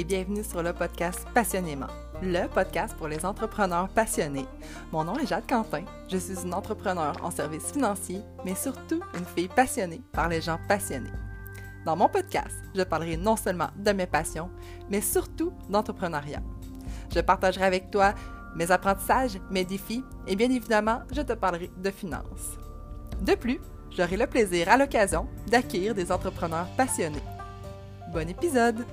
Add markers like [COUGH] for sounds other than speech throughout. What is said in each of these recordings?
et bienvenue sur le podcast Passionnément, le podcast pour les entrepreneurs passionnés. Mon nom est Jade Quentin, je suis une entrepreneur en services financiers, mais surtout une fille passionnée par les gens passionnés. Dans mon podcast, je parlerai non seulement de mes passions, mais surtout d'entrepreneuriat. Je partagerai avec toi mes apprentissages, mes défis et bien évidemment, je te parlerai de finances. De plus, j'aurai le plaisir à l'occasion d'accueillir des entrepreneurs passionnés. Bon épisode!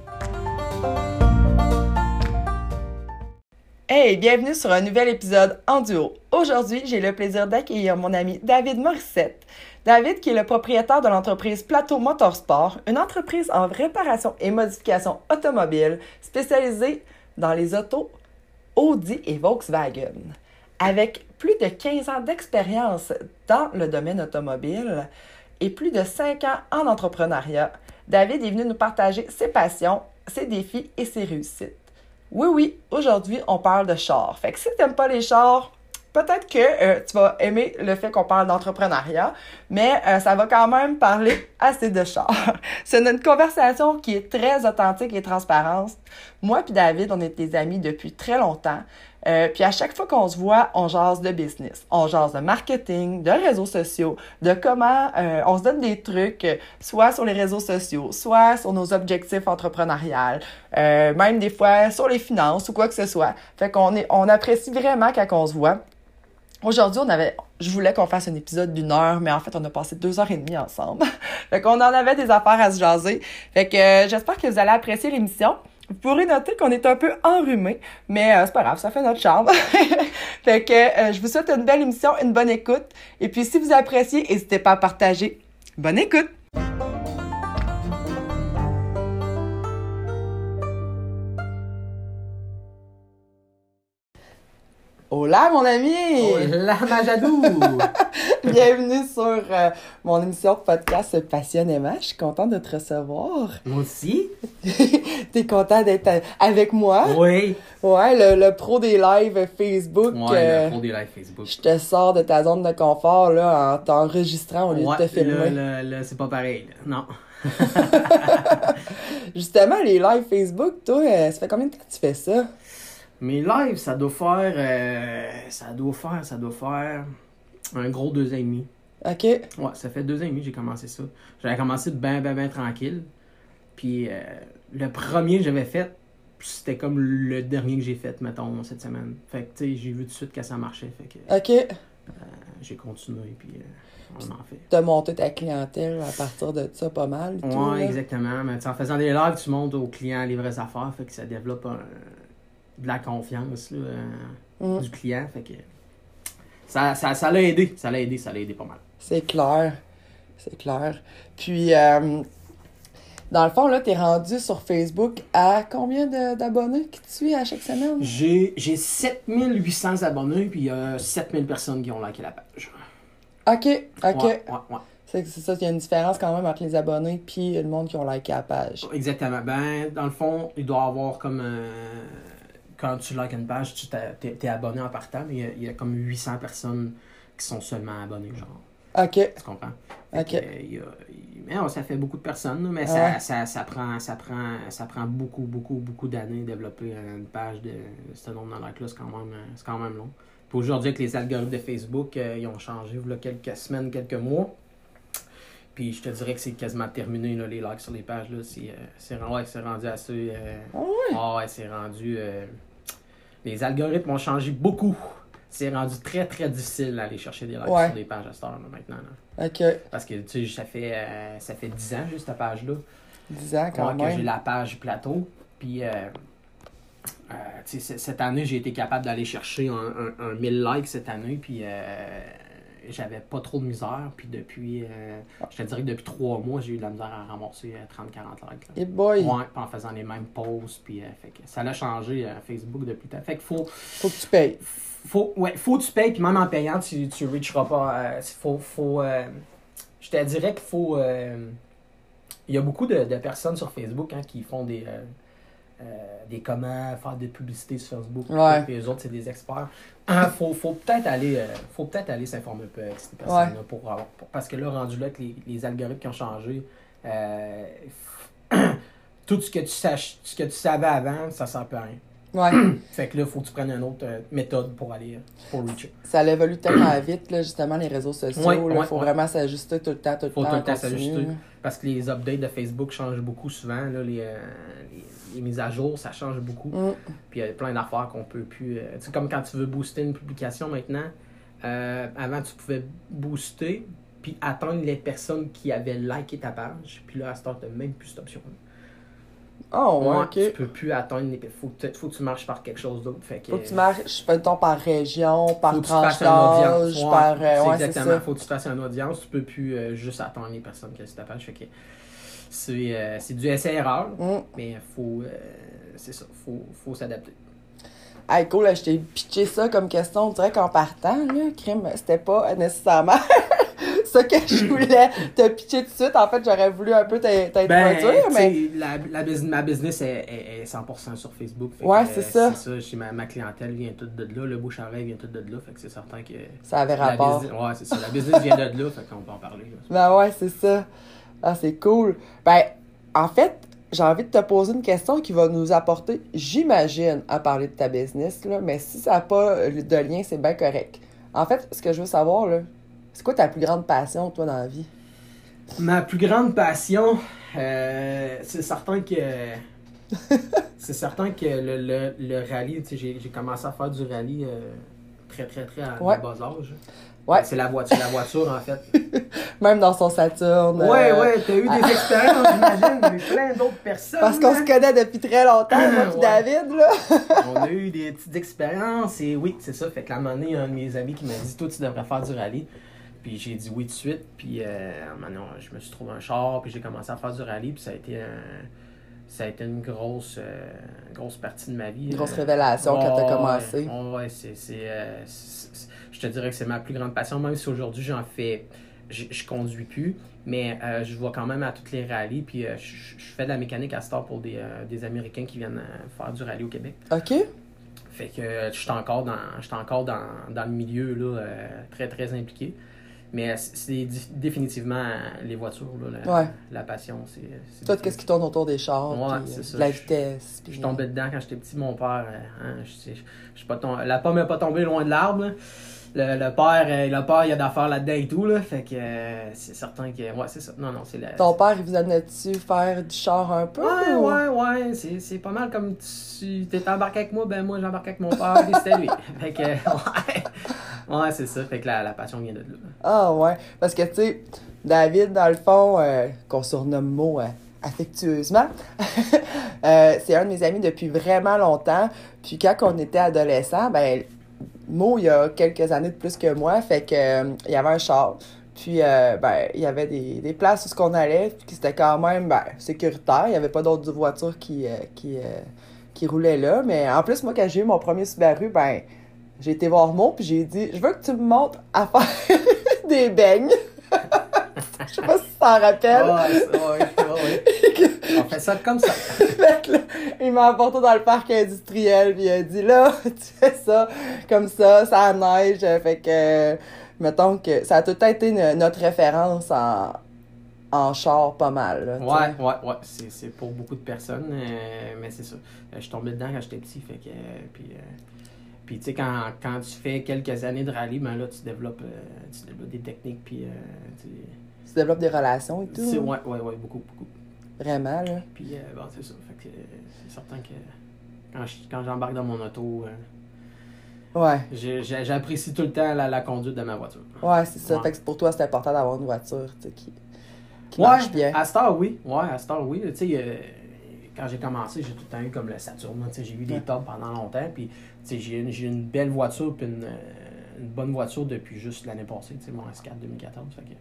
Hey, bienvenue sur un nouvel épisode en duo. Aujourd'hui, j'ai le plaisir d'accueillir mon ami David Morissette. David, qui est le propriétaire de l'entreprise Plateau Motorsport, une entreprise en réparation et modification automobile spécialisée dans les autos Audi et Volkswagen. Avec plus de 15 ans d'expérience dans le domaine automobile et plus de 5 ans en entrepreneuriat, David est venu nous partager ses passions, ses défis et ses réussites. Oui, oui, aujourd'hui, on parle de chars. Fait que si tu n'aimes pas les chars, peut-être que euh, tu vas aimer le fait qu'on parle d'entrepreneuriat, mais euh, ça va quand même parler [LAUGHS] assez de chars. [LAUGHS] C'est une conversation qui est très authentique et transparente. Moi puis David, on est des amis depuis très longtemps. Euh, puis à chaque fois qu'on se voit, on jase de business, on jase de marketing, de réseaux sociaux, de comment on se donne des trucs, soit sur les réseaux sociaux, soit sur nos objectifs entrepreneuriales, même des fois sur les finances ou quoi que ce soit. Fait qu'on est, on apprécie vraiment quand on se voit. Aujourd'hui, on avait, je voulais qu'on fasse un épisode d'une heure, mais en fait, on a passé deux heures et demie ensemble. [LAUGHS] fait qu'on en avait des affaires à se jaser. Fait que euh, j'espère que vous allez apprécier l'émission. Vous pourrez noter qu'on est un peu enrhumé, mais euh, c'est pas grave, ça fait notre charme. [LAUGHS] fait que euh, je vous souhaite une belle émission, une bonne écoute. Et puis si vous appréciez, n'hésitez pas à partager. Bonne écoute! Hola mon ami! Hola Majadou! [LAUGHS] Bienvenue sur euh, mon émission podcast Passionnément. Je suis contente de te recevoir. Moi aussi. [LAUGHS] T'es content d'être avec moi? Oui. Ouais, le, pro des lives Facebook. Ouais, le euh, pro des lives Facebook. Je te sors de ta zone de confort là, en t'enregistrant au lieu ouais, de te filmer. Là, là, c'est pas pareil. Non. [LAUGHS] Justement, les lives Facebook, toi, euh, ça fait combien de temps que tu fais ça? Mes lives, ça doit faire. Euh, ça doit faire, ça doit faire un gros deux ans et demi. OK. Ouais, ça fait deux ans et demi que j'ai commencé ça. J'avais commencé ben, ben, ben tranquille. Puis euh, le premier que j'avais fait, c'était comme le dernier que j'ai fait, mettons, cette semaine. Fait que, tu sais, j'ai vu tout de suite que ça marchait. Fait que. OK. Euh, j'ai continué, puis euh, on en fait. T'as monté ta clientèle à partir de ça pas mal. Ouais, tout, exactement. Mais en faisant des lives, tu montes aux clients les vraies affaires. Fait que ça développe un de la confiance là, euh, Mm. du client. Fait que ça, ça, ça l'a aidé. Ça l'a aidé, ça l'a aidé pas mal. C'est clair. C'est clair. Puis, euh, dans le fond, là, t'es rendu sur Facebook à combien de- d'abonnés qui te suivent à chaque semaine? J'ai, j'ai 7800 abonnés, puis il y a 7000 personnes qui ont liké la page. OK, OK. Ouais, ouais, ouais. C'est que c'est ça, il y a une différence quand même entre les abonnés puis le monde qui ont liké la page. Exactement. Ben, dans le fond, il doit y avoir comme. euh, quand tu likes une page, tu t'es abonné en partant, mais il y, a, il y a comme 800 personnes qui sont seulement abonnées, genre. OK, Tu comprends? Fait OK. que, euh, y a- ça fait beaucoup de personnes, mais Ouais. ça, ça, ça, prend, ça, prend, ça prend beaucoup, beaucoup, beaucoup d'années de développer une page de ce nombre de likes-là. C'est quand, même, euh, c'est quand même long. Puis aujourd'hui, avec les algorithmes de Facebook, euh, ils ont changé il y a quelques semaines, quelques mois. Puis je te dirais que c'est quasiment terminé, là, les likes sur les pages. Là. C'est, euh, rendu assez. euh, Ah ouais? ah ouais, c'est rendu. Les algorithmes ont changé beaucoup. C'est rendu très très difficile d'aller chercher des likes Ouais. sur les pages à cette heure, là, maintenant. là. OK. Parce que tu sais, ça fait, euh, ça fait 10 ans juste cette page-là. 10 ans quand Ouais, que j'ai même. la page plateau. Puis euh, euh, cette année, j'ai été capable d'aller chercher un, un, un 1000 likes cette année. Puis j'avais pas trop de misère. Puis depuis, euh, je te dirais que depuis 3 mois, j'ai eu de la misère à euh, 30-40 likes. là. Et boy, Ouais, en faisant les mêmes posts. Puis euh, fait que ça l'a changé euh, Facebook depuis le temps. Fait qu'il faut faut que tu payes. faut, ouais, faut que tu payes, puis même en payant, tu, tu reacheras pas. euh, faut, faut, euh, je te dirais qu'il faut. euh, il y a beaucoup de, de personnes sur Facebook hein, qui font des, euh, des comment faire des publicités sur Facebook. Ouais. Puis les autres, c'est des experts. Il faut, faut peut-être aller, euh, faut peut-être aller s'informer un peu avec ces personnes-là pour, avoir- pour- parce que là, rendu là, que les, les algorithmes qui ont changé, euh, [CLEARS THROAT] tout ce que tu saches, ce que tu savais avant, ça sert plus à rien. Ouais. [CLEARS THROAT] Fait que là, il faut que tu prennes une autre méthode pour aller pour reacher. ça évolue tellement [CLEARS THROAT] vite, là, justement, les réseaux sociaux. Il ouais, faut vraiment s'ajuster tout le temps, tout le Faut temps. tout le temps s'ajuster. Parce que les updates de Facebook changent beaucoup souvent. Là, les, les, les mises à jour, ça change beaucoup. Mm. Puis il y a plein d'affaires qu'on peut plus. euh, tu comme quand tu veux booster une publication maintenant, euh, avant tu pouvais booster puis atteindre les personnes qui avaient liké ta page. Puis là, à ce tu même plus cette option. Oh, ouais, Ouais, ok. Tu peux plus atteindre les. Faut, que tu- faut que tu marches par quelque chose d'autre. Fait que, Faut que tu marches, mettons, par région, par faut tranche d'âge, Ouais, par. euh, ouais, exactement. ça. Faut que tu fasses une audience. Tu peux plus euh, juste attendre les personnes qui sur ta page. Fait que c'est euh, c'est du essai-erreur. Mm. Mais faut. euh, c'est ça. Faut, faut s'adapter. Hey, cool, là, je t'ai pitché ça comme question. On dirait qu'en partant, là, crime, c'était pas nécessairement [LAUGHS] ça que je voulais te pitcher tout de suite. En fait, j'aurais voulu un peu t'in- t'introduire, tu mais. la, la ma business est, est- est 100% sur Facebook. Ouais, c'est ça. C'est ça. Ma, ma clientèle vient toute de là. Le bouche à oreille vient toute de là. Fait que c'est certain que. Ça avait rapport. business, ouais, c'est ça. La business vient de là. Fait qu'on peut en parler. là. Ben ouais, c'est ça. Ah, c'est cool. Ben, en fait, j'ai envie de te poser une question qui va nous apporter, j'imagine, à parler de ta business, là, mais si ça n'a pas de lien, c'est bien correct. En fait, ce que je veux savoir, là, c'est quoi ta plus grande passion, toi, dans la vie? Ma plus grande passion, euh, c'est certain que. [LAUGHS] c'est certain que le, le, le rallye, tu sais, j'ai j'ai commencé à faire du rallye euh, très, très, très à Ouais. bas âge. Ouais. C'est la voiture, la voiture, en fait. [LAUGHS] Même dans son Saturne. Ouais, euh, ouais, t'as eu des expériences, [LAUGHS] j'imagine, mais plein d'autres personnes. Parce qu'on hein. se connaît depuis très longtemps, [CLEARS THROAT] moi Ouais. David, là. On a eu des petites expériences et oui, c'est ça. Fait que la un de mes amis qui m'a dit Toi, tu devrais faire du rallye. Puis j'ai dit oui tout de suite. Puis euh, maintenant, je me suis trouvé un char. Puis j'ai commencé à faire du rallye. Puis ça a été, un- ça a été une grosse, euh, grosse partie de ma vie. Une grosse Euh, révélation quand t'as ouais, commencé. Ouais, ouais, c'est. c'est, euh, c'est- je te dirais que c'est ma plus grande passion, même si aujourd'hui j'en fais. Je, je conduis plus, mais euh, je vais quand même à toutes les rallyes. Puis euh, je, je fais de la mécanique à Star pour des, euh, des Américains qui viennent faire du rallye au Québec. OK? Fait que je suis encore dans, encore dans, dans le milieu là, très très impliqué. Mais c'est c'est définitivement euh, les voitures, là, la, Ouais. la passion. c'est Tout qu'est-ce qui tourne autour des chars, Ouais, puis, c'est euh, ça. la Je- vitesse. Je puis- suis tombé dedans quand j'étais petit. Mon père, euh, hein, je je- je pas tom- la pomme n'est pas tombée loin de l'arbre. Le, le père, euh, le père, il y a d'affaires là-dedans et tout. Là, fait que euh, c'est certain que. Ouais, c'est ça. Non, non, c'est la. Ton père, il vous amenait-tu faire du char un peu? Ouais, ou- ouais, ouais, c'est, c'est pas mal comme tu t'es embarqué avec moi, ben moi j'embarquais avec mon père, et c'était lui. [LAUGHS] Fait que, ouais, ouais c'est ça, fait que la, la passion vient de là. Ah ouais, parce que tu sais, David, dans le fond, euh, qu'on surnomme Mo euh, affectueusement, [LAUGHS] euh, c'est un de mes amis depuis vraiment longtemps. Puis quand on était adolescent, ben Mo, il y a quelques années de plus que moi, fait que il y avait un char. Puis, euh, ben, il y avait des, des places où ce qu'on allait, puis c'était quand même ben, sécuritaire. Il n'y avait pas d'autres voitures qui, qui, qui roulaient là. Mais en plus, moi, quand j'ai eu mon premier Subaru, ben, j'ai été voir Mo, puis j'ai dit Je veux que tu me montres à faire [LAUGHS] des beignes. [LAUGHS] Je sais pas si tu t'en rappelles. ouais, ouais, ouais. [LAUGHS] On fait ça comme ça. Là, il m'a apporté dans le parc industriel, puis il a dit là, tu fais ça comme ça, ça neige. Fait que, mettons que ça a tout temps été notre référence en, en char pas mal. là. Ouais, ouais, ouais, c'est, c'est pour beaucoup de personnes, euh, mais c'est ça. Euh, Je suis tombé dedans quand j'étais petit, fait que. euh, puis, euh, puis tu sais, quand, quand tu fais quelques années de rallye, ben là, tu développes, euh, tu développes des techniques, puis. euh, tu Tu développes des relations et tout. ouais, ouais, ouais, beaucoup, beaucoup. Vraiment, là? Puis, euh, bon, c'est ça. Fait que c'est certain que quand, je- quand j'embarque dans mon auto, euh, Ouais. j'ai- j'apprécie tout le temps la, la conduite de ma voiture. Ouais, c'est ça. Ouais. Fait que pour toi, c'est important d'avoir une voiture, tu sais, qui, qui Ouais, marche bien. à Star, oui. Ouais, à Star, oui. Tu sais, quand j'ai commencé, j'ai tout le temps eu comme le Saturn. j'ai eu des tops pendant longtemps. Puis, j'ai une, j'ai une belle voiture, puis une, euh, une bonne voiture depuis juste l'année passée. Mon S4 2014. Fait que...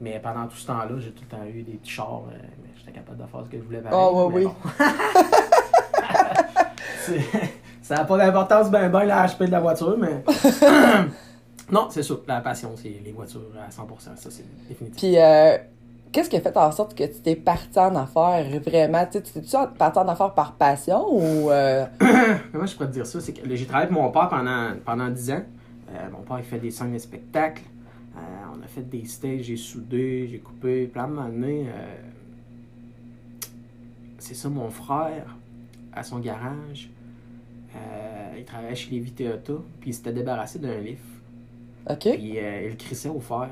Mais pendant tout ce temps-là, j'ai tout le temps eu des petits chars. euh, mais j'étais capable de faire ce que je voulais. Ah, ouais, mais oui. bon. [LAUGHS] Ça n'a pas d'importance, ben, ben, la HP de la voiture, mais. [LAUGHS] non, c'est sûr. La passion, c'est les voitures à 100%. Ça, c'est définitif. Puis, euh, qu'est-ce qui a fait en sorte que tu t'es parti en affaires vraiment? Tu t'es-tu parti en affaires par passion ou. euh, [COUGHS] Comment je pourrais te dire ça? C'est que j'ai travaillé avec mon père pendant, pendant 10 ans. Euh, mon père, il fait des scènes de spectacles. Euh, on a fait des stages, j'ai soudé, j'ai coupé. Un moment donné, euh, c'est ça, mon frère, à son garage, il travaillait chez Lévis Toyota, puis il s'était débarrassé d'un lift. OK. Puis il le crissait au fer.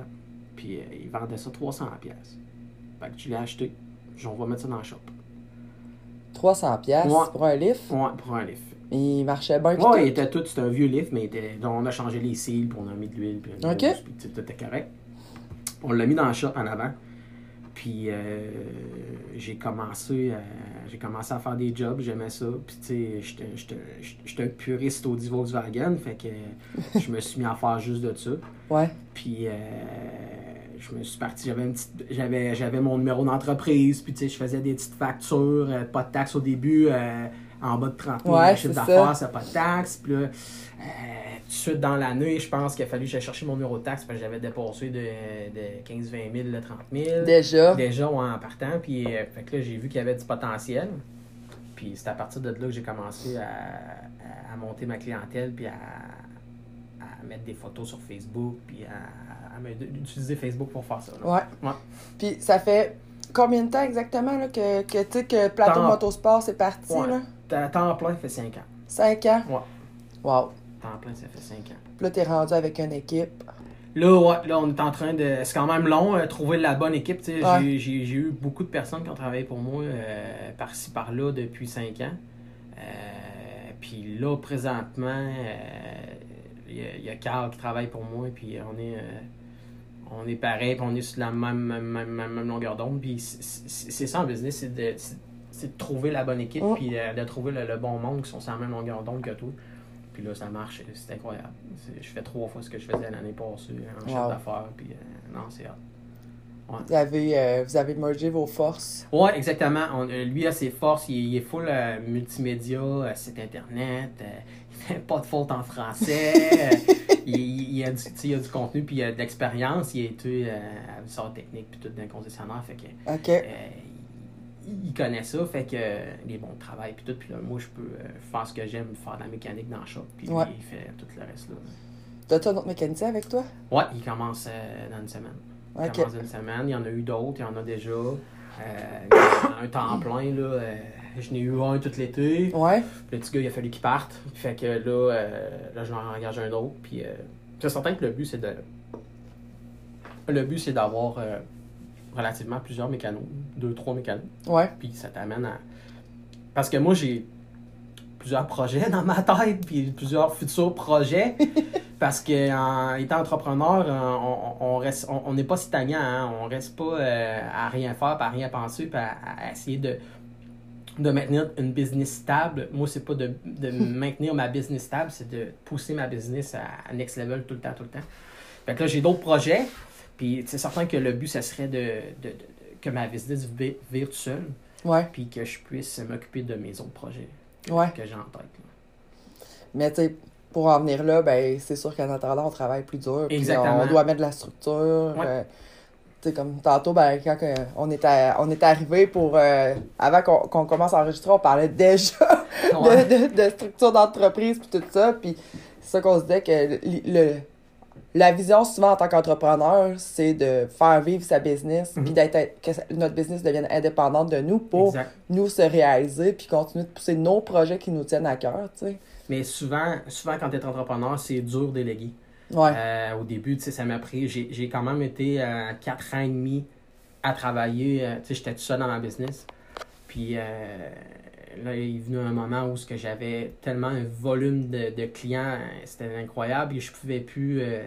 Puis il vendait ça 300 pièces. Fait que je l'ai acheté. Je on va mettre ça dans le shop. 300 pièces Ouais. pour un lift? Ouais, pour un lift. Il marchait bien. Ouais, il était tout, c'était un vieux lift, mais il était- donc on a changé les cils, puis on a mis de l'huile, puis Ok. puis était correct. On l'a mis dans le shop en avant. Puis euh, j'ai commencé, à- j'ai commencé à faire des jobs, j'aimais ça. Puis tu sais, j'étais un puriste au Volkswagen, fait que [LAUGHS] je me suis mis à faire juste de ça. Ouais. Puis euh, je me suis parti, j'avais une petite- j'avais j'avais mon numéro d'entreprise, puis tu sais, je faisais des petites factures, euh, pas de taxes au début, euh, en bas de 30 000 Ouais, chiffre d'affaires, ça. pas de taxes. Puis là, euh, tout de suite dans l'année, je pense qu'il a fallu que j'aille chercher mon numéro de taxe parce que j'avais dépassé de, de 15-20 000, de 30 000. Déjà? Déjà ouais, en partant, puis fait que là, j'ai vu qu'il y avait du potentiel. Puis c'est à partir de là que j'ai commencé à, à- à monter ma clientèle, puis à, à mettre des photos sur Facebook, puis à, d'utiliser Facebook pour faire ça. là. Ouais. Ouais. Puis ça fait combien de temps exactement là, que, que, que Plateau Temps- Motosport c'est parti? Ouais. Là? Temps plein, ça fait 5 ans. 5 ans? Ouais. Wow. Temps plein, ça fait 5 ans. Puis là, t'es rendu avec une équipe. Là, ouais, là, on est en train de. C'est quand même long, euh, trouver la bonne équipe. Ouais. J'ai- J'ai j'ai eu beaucoup de personnes qui ont travaillé pour moi euh, par-ci, par-là depuis 5 ans. Euh, puis là, présentement, euh, il y, a- Carl qui travaille pour moi, puis on est. euh, on est pareil, puis on est sur la même, même, même, même- longueur d'onde. Puis c'est- ça en business, c'est de, de trouver la bonne équipe, puis euh, de trouver le, le bon monde qui sont sur la même longueur d'onde que toi. Puis là, ça marche, c'est incroyable. Je fais trois fois ce que je faisais l'année passée en chef Wow. d'affaires, puis euh, non, c'est hot. Vous avez, euh, vous avez mergé vos forces. Ouais, exactement. On- euh, lui a ses forces, il, il est full euh, multimédia, euh, site internet, il [LAUGHS] fait pas de faute en français, il, a du, il a du contenu, puis il a de l'expérience, il a été à sort technique, puis tout d'un concessionnaire, fait que il, connaît ça, fait que euh, il est bon de travail, puis tout, puis là, moi je peux faire ce que j'aime, faire de la mécanique dans le shop, puis Ouais. il fait tout le reste là. T'as-tu un autre mécanicien avec toi? Ouais, il commence dans une semaine. Il OK. commence dans une semaine. Il y en a eu d'autres, il y en a déjà. Euh, un temps plein, là. euh, je n'ai eu un tout l'été. Ouais. Le petit gars, il a fallu qu'il parte. Fait que là, euh, là je l'en engage un autre. Puis, euh, c'est certain que le but, c'est de. Le but, c'est d'avoir euh, relativement plusieurs mécanos. Deux, trois mécanos. Ouais. Puis ça t'amène à. Parce que moi, j'ai plusieurs projets dans ma tête, puis plusieurs futurs projets. [LAUGHS] parce que en étant entrepreneur, euh, on, on reste, on on n'est pas stagnant, hein. on reste pas euh, à rien faire, puis à rien penser, puis à, à essayer de, de maintenir une business stable. Moi, c'est pas de, de [LAUGHS] maintenir ma business stable, c'est de pousser ma business à, à next level tout le temps, tout le temps. Fait que là, j'ai d'autres projets, puis c'est certain que le but, ça serait de, de- de- que ma business vi- vive tout seul Ouais. puis que je puisse m'occuper de mes autres projets Ouais. que j'ai en tête. là. Mais tu sais, pour en venir là, ben c'est sûr qu'en attendant, on travaille plus dur. Exactement. On doit mettre de la structure. Ouais. euh, tu sais, comme tantôt, ben, quand euh, on était, on était arrivé pour. euh, avant qu'on qu'on commence à enregistrer, on parlait déjà [LAUGHS] Ouais. de, de, de structure d'entreprise puis tout ça. Puis c'est ça qu'on se disait que le, le- la vision souvent en tant qu'entrepreneur, c'est de faire vivre sa business Mhm. puis d'être que notre business devienne indépendante de nous pour Exact. nous se réaliser puis continuer de pousser nos projets qui nous tiennent à cœur. Mais souvent, souvent quand tu es entrepreneur, c'est dur déléguer. Ouais. Euh, au début, ça m'a pris. J'ai j'ai quand même été euh, quatre ans et demi à travailler. euh, j'étais tout seul dans ma business. Puis euh, là, il est venu un moment où j'avais tellement un volume de, de clients, c'était incroyable et je pouvais plus. euh,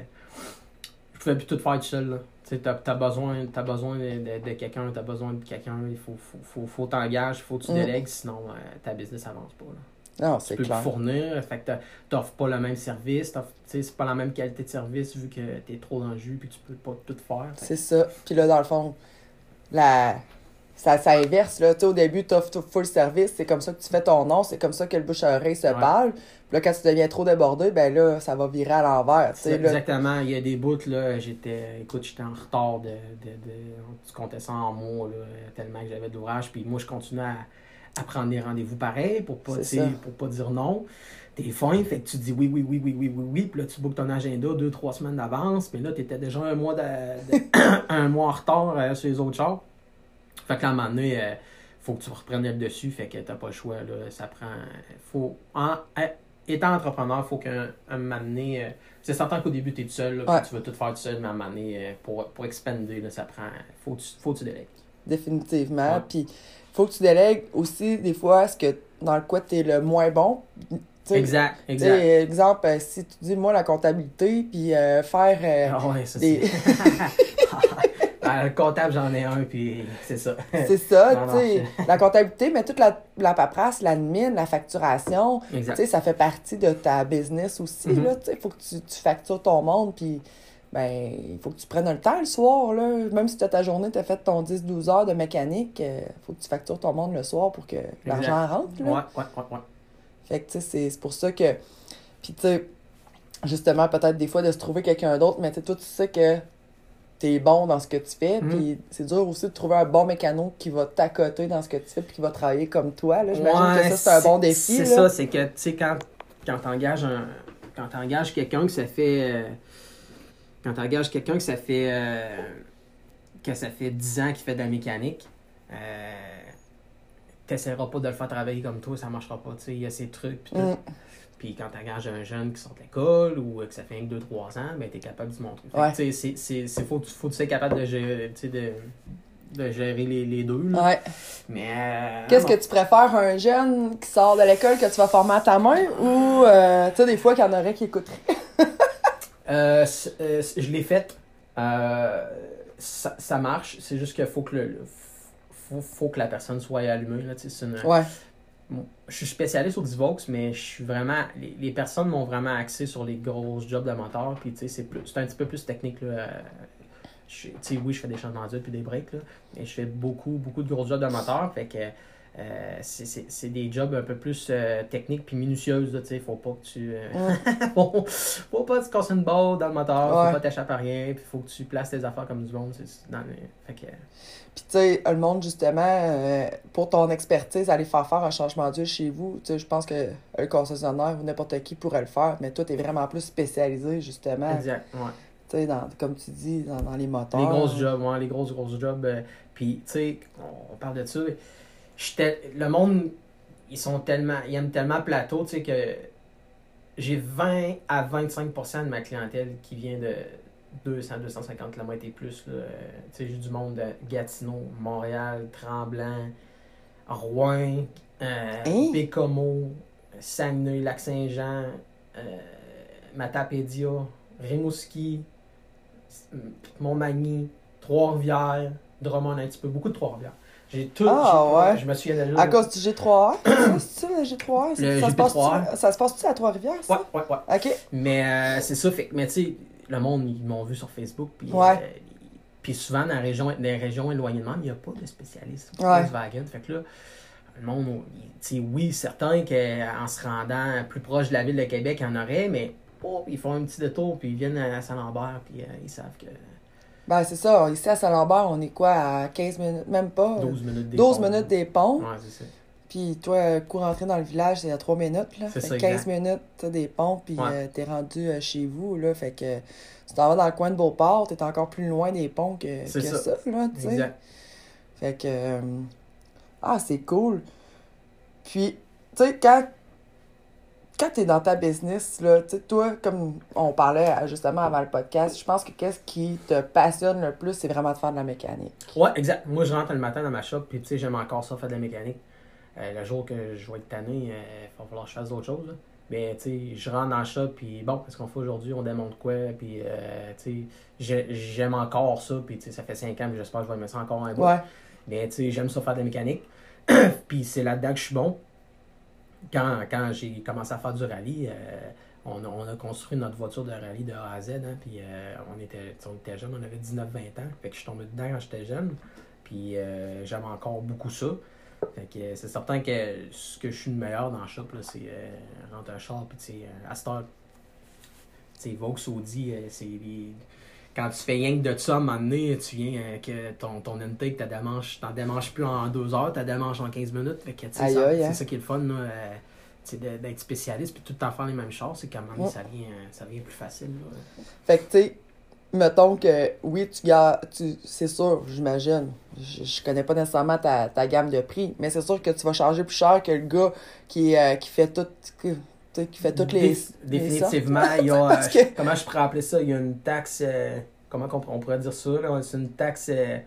pouvais plus tout faire tout seul. Tu as besoin, besoin de, quelqu'un, t'as besoin de quelqu'un, il faut, faut, faut, faut t'engager, il faut que tu Mm. délègues, sinon euh, ta business avance pas. là Non, tu peux clair. fournir, fait que t'offres pas le même service, t'offres- tu c'est pas la même qualité de service vu que t'es trop dans le jus puis tu peux pas tout faire. C'est ça. Puis là, dans le fond, la... ça, ça inverse. Là. Tu au début, tu offres full service. C'est comme ça que tu fais ton nom. C'est comme ça que le bouche à oreille se Ouais. parle. Là, quand tu deviens trop débordé, ben là, ça va virer à l'envers. là. Exactement, il y a des bouts là, j'étais écoute, j'étais en retard de, de, de tu comptais ça en mois là, tellement que j'avais de l'ouvrage puis moi je continuais à, à prendre des rendez-vous pareils pour pas pour pas dire non. T'es fin, fait que tu dis oui, oui, oui, oui, oui, oui, oui, puis là tu bookes ton agenda deux, trois semaines d'avance, mais là t'étais déjà un mois de- [COUGHS] un mois en retard euh, sur les autres chars. Fait que là, à un moment donné, euh, faut que tu reprennes le dessus, fait que t'as pas le choix. Là. Ça prend. Faut. En, étant entrepreneur, faut qu'un un moment donné, euh, c'est certain qu'au début, tu es tout seul, là, Ouais. tu vas tout faire tout seul, mais à un moment donné, euh, pour, pour expander, là, ça prend. Faut, que tu- faut que tu délègues. Définitivement. Puis, faut que tu délègues aussi, des fois, ce que dans le quoi tu es le moins bon. Exact, exact. exemple, euh, si tu dis, moi, la comptabilité, puis euh, faire. euh, Ah ouais, ça des-. [LAUGHS] [LAUGHS] Ah, le comptable, j'en ai un, puis c'est ça. c'est ça, [LAUGHS] tu sais. La comptabilité, mais toute la, la paperasse, l'admin, la facturation, tu sais, ça fait partie de ta business aussi, Mhm. là, tu sais. Faut que tu, tu factures ton monde, puis ben, il faut que tu prennes le temps le soir, là. Même si tu as ta journée, tu as fait ton 10-12 heures de mécanique, euh, faut que tu factures ton monde le soir pour que l'argent rentre, là. Ouais, ouais, ouais, ouais. Fait que, tu sais, c'est- c'est pour ça que. Puis, tu sais, justement, peut-être des fois de se trouver quelqu'un d'autre, mais tu sais, toi, tu sais que t'es bon dans ce que tu fais. Puis, c'est dur aussi de trouver un bon mécano qui va t'accoter dans ce que tu fais, puis qui va travailler comme toi. Là, j'imagine Ouais, que ça, c'est un bon défi. C'est ça, c'est que, tu sais, quand, quand t'engages un. Quand t'engages quelqu'un que ça fait. euh, quand t'engages quelqu'un que ça fait. euh, que ça fait 10 ans qu'il fait de la mécanique, euh, t'essaieras pas de le faire travailler comme toi, ça marchera pas, tu sais, il y a ces trucs, pis tout. Mm. Puis quand t'engages un jeune qui sort de l'école ou que ça fait 1, 2, 3 ans, ben t'es capable de montrer. Que, Ouais. tu sais, c'est- c'est- c'est- faut, faut que tu sois capable de gérer, tu de, de gérer les, les deux, là. Ouais. Mais. euh, Qu'est-ce que tu préfères, un jeune qui sort de l'école que tu vas former à ta main ou, euh, tu sais, des fois qu'il y en aurait qui écouteraient? [LAUGHS] Euh, euh, je l'ai faite. Euh, ça, ça marche. C'est juste qu'il faut que le, le- faut, faut que la personne soit allumée. Là, tu une- Ouais. Je suis spécialiste au Divox, mais je suis vraiment. Les, personnes m'ont vraiment axé sur les grosses jobs de moteur. Puis tu sais, c'est un petit peu plus technique. Là. Euh, oui, je fais des changements d'huile puis des breaks, mais je fais beaucoup, beaucoup de grosses jobs de moteur. Fait euh, c'est- des jobs un peu plus euh, techniques puis minutieuses. Tu sais, faut pas que tu. euh, [LAUGHS] faut, faut pas que tu casses une balle dans le moteur, Ouais. faut pas t'échapper à rien, puis faut que tu places tes affaires comme du monde. c'est- c'est dans les- Fait que, Puis, tu sais, le monde, justement, euh, pour ton expertise, aller faire faire un changement d'huile chez vous, tu sais, je pense que un concessionnaire ou n'importe qui pourrait le faire, mais toi, t'es vraiment plus spécialisé, justement, exact, ouais. tu sais, dans, comme tu dis, dans, dans les moteurs. Les grosses jobs, ouais, les grosses, grosses jobs. Puis, tu sais, on, on parle de ça. J'étais- Le monde, ils sont tellement, ils aiment tellement plateau, tu sais, que j'ai 20 à 25% de ma clientèle qui vient de 200, 250 km et plus. Tu sais, j'ai du monde de Gatineau, Montréal, Tremblant, Rouen, euh, Hein? Bécomo, Saguenay, Lac-Saint-Jean, euh, Matapédia, Rimouski, Montmagny, Trois-Rivières, Drummond un petit peu, beaucoup de Trois-Rivières. J'ai tout. Ah, ouais. Je me souviens déjà. À cause du G3A? c'est ça, le G3A? Le ça, se passe GP3A. ça se passe-tu à Trois-Rivières, Ouais, ça? ouais, ouais. OK. Mais euh, c'est ça, fait mais tu sais, le monde, ils m'ont vu sur Facebook, puis Ouais. euh, puis souvent, dans la région, les régions éloignées de même, il n'y a pas de spécialistes pour Ouais. Volkswagen. Fait que là, le monde, il- tu sais, oui, certain qu'en se rendant plus proche de la ville de Québec, il y en aurait, mais oh, ils font un petit détour, puis ils viennent à Saint-Lambert, puis euh, ils savent que Ben, c'est ça. Ici, à Saint-Lambert, on est quoi, à 15 minutes? Même pas? 12 minutes des 12 ponts. minutes des ponts. Ouais, c'est ça. Puis toi, cours rentrer dans le village, c'est à 3 minutes. Là. C'est Fait ça, que 15 exact. minutes des ponts, puis Ouais. euh, t'es rendu euh, chez vous. Là, fait que tu t'en vas dans le coin de Beauport, t'es encore plus loin des ponts que, que ça. ça. là, tu sais. Exact. Fait que. euh, ah, c'est cool. Puis, tu sais, quand. Quand t'es dans ta business, là, tu toi, comme on parlait euh, justement avant le podcast, je pense que qu'est-ce qui te passionne le plus, c'est vraiment de faire de la mécanique. Ouais, exact. Moi, je rentre le matin dans ma shop, puis tu sais, j'aime encore ça, faire de la mécanique. Euh, le jour que je vais être tanné, il va falloir que je fasse d'autres choses. là. Mais tu sais, je rentre dans le shop, puis bon, qu'est-ce qu'on fait aujourd'hui? On démonte quoi? Puis euh, tu sais, j'ai- j'aime encore ça, puis tu sais, ça fait 5 ans, puis j'espère que je vais aimer ça encore un bout. Ouais. Mais tu sais, j'aime ça faire de la mécanique. [CLEARS THROAT] puis c'est là-dedans que je suis bon. Quand, quand j'ai commencé à faire du rallye, euh, on, a, on a construit notre voiture de rallye de A à Z. Hein, puis euh, on, était, on était jeunes, on avait 19-20 ans. Fait que je suis tombé dedans quand j'étais jeune. Puis euh, j'aime encore beaucoup ça. Fait que euh, c'est certain que ce que je suis le meilleur dans le shop, là, c'est rentrer un char. Puis tu à Vaux Audi, c'est quand tu fais rien que de ça, à un moment donné, tu viens euh, que ton, ton intake, t'en démanges plus en deux heures, t'en démanges en 15 minutes. Fait que, ça- c'est hein. ça qui est le fun, là, euh, d'être spécialiste puis tout le temps faire les mêmes choses, c'est donné, Ouais. ça, vient, ça vient plus facile. là. Fait que, tu sais, mettons que, oui, tu gardes, tu, c'est sûr, j'imagine, je, je connais pas nécessairement ta, ta gamme de prix, mais c'est sûr que tu vas charger plus cher que le gars qui, euh, qui fait tout, qui, fait toutes les... Dé- les Définitivement, sortes. [LAUGHS] il y a. Euh, que- Comment je pourrais appeler ça? Il y a une taxe. euh, comment on pourrait dire ça là? C'est une taxe. euh,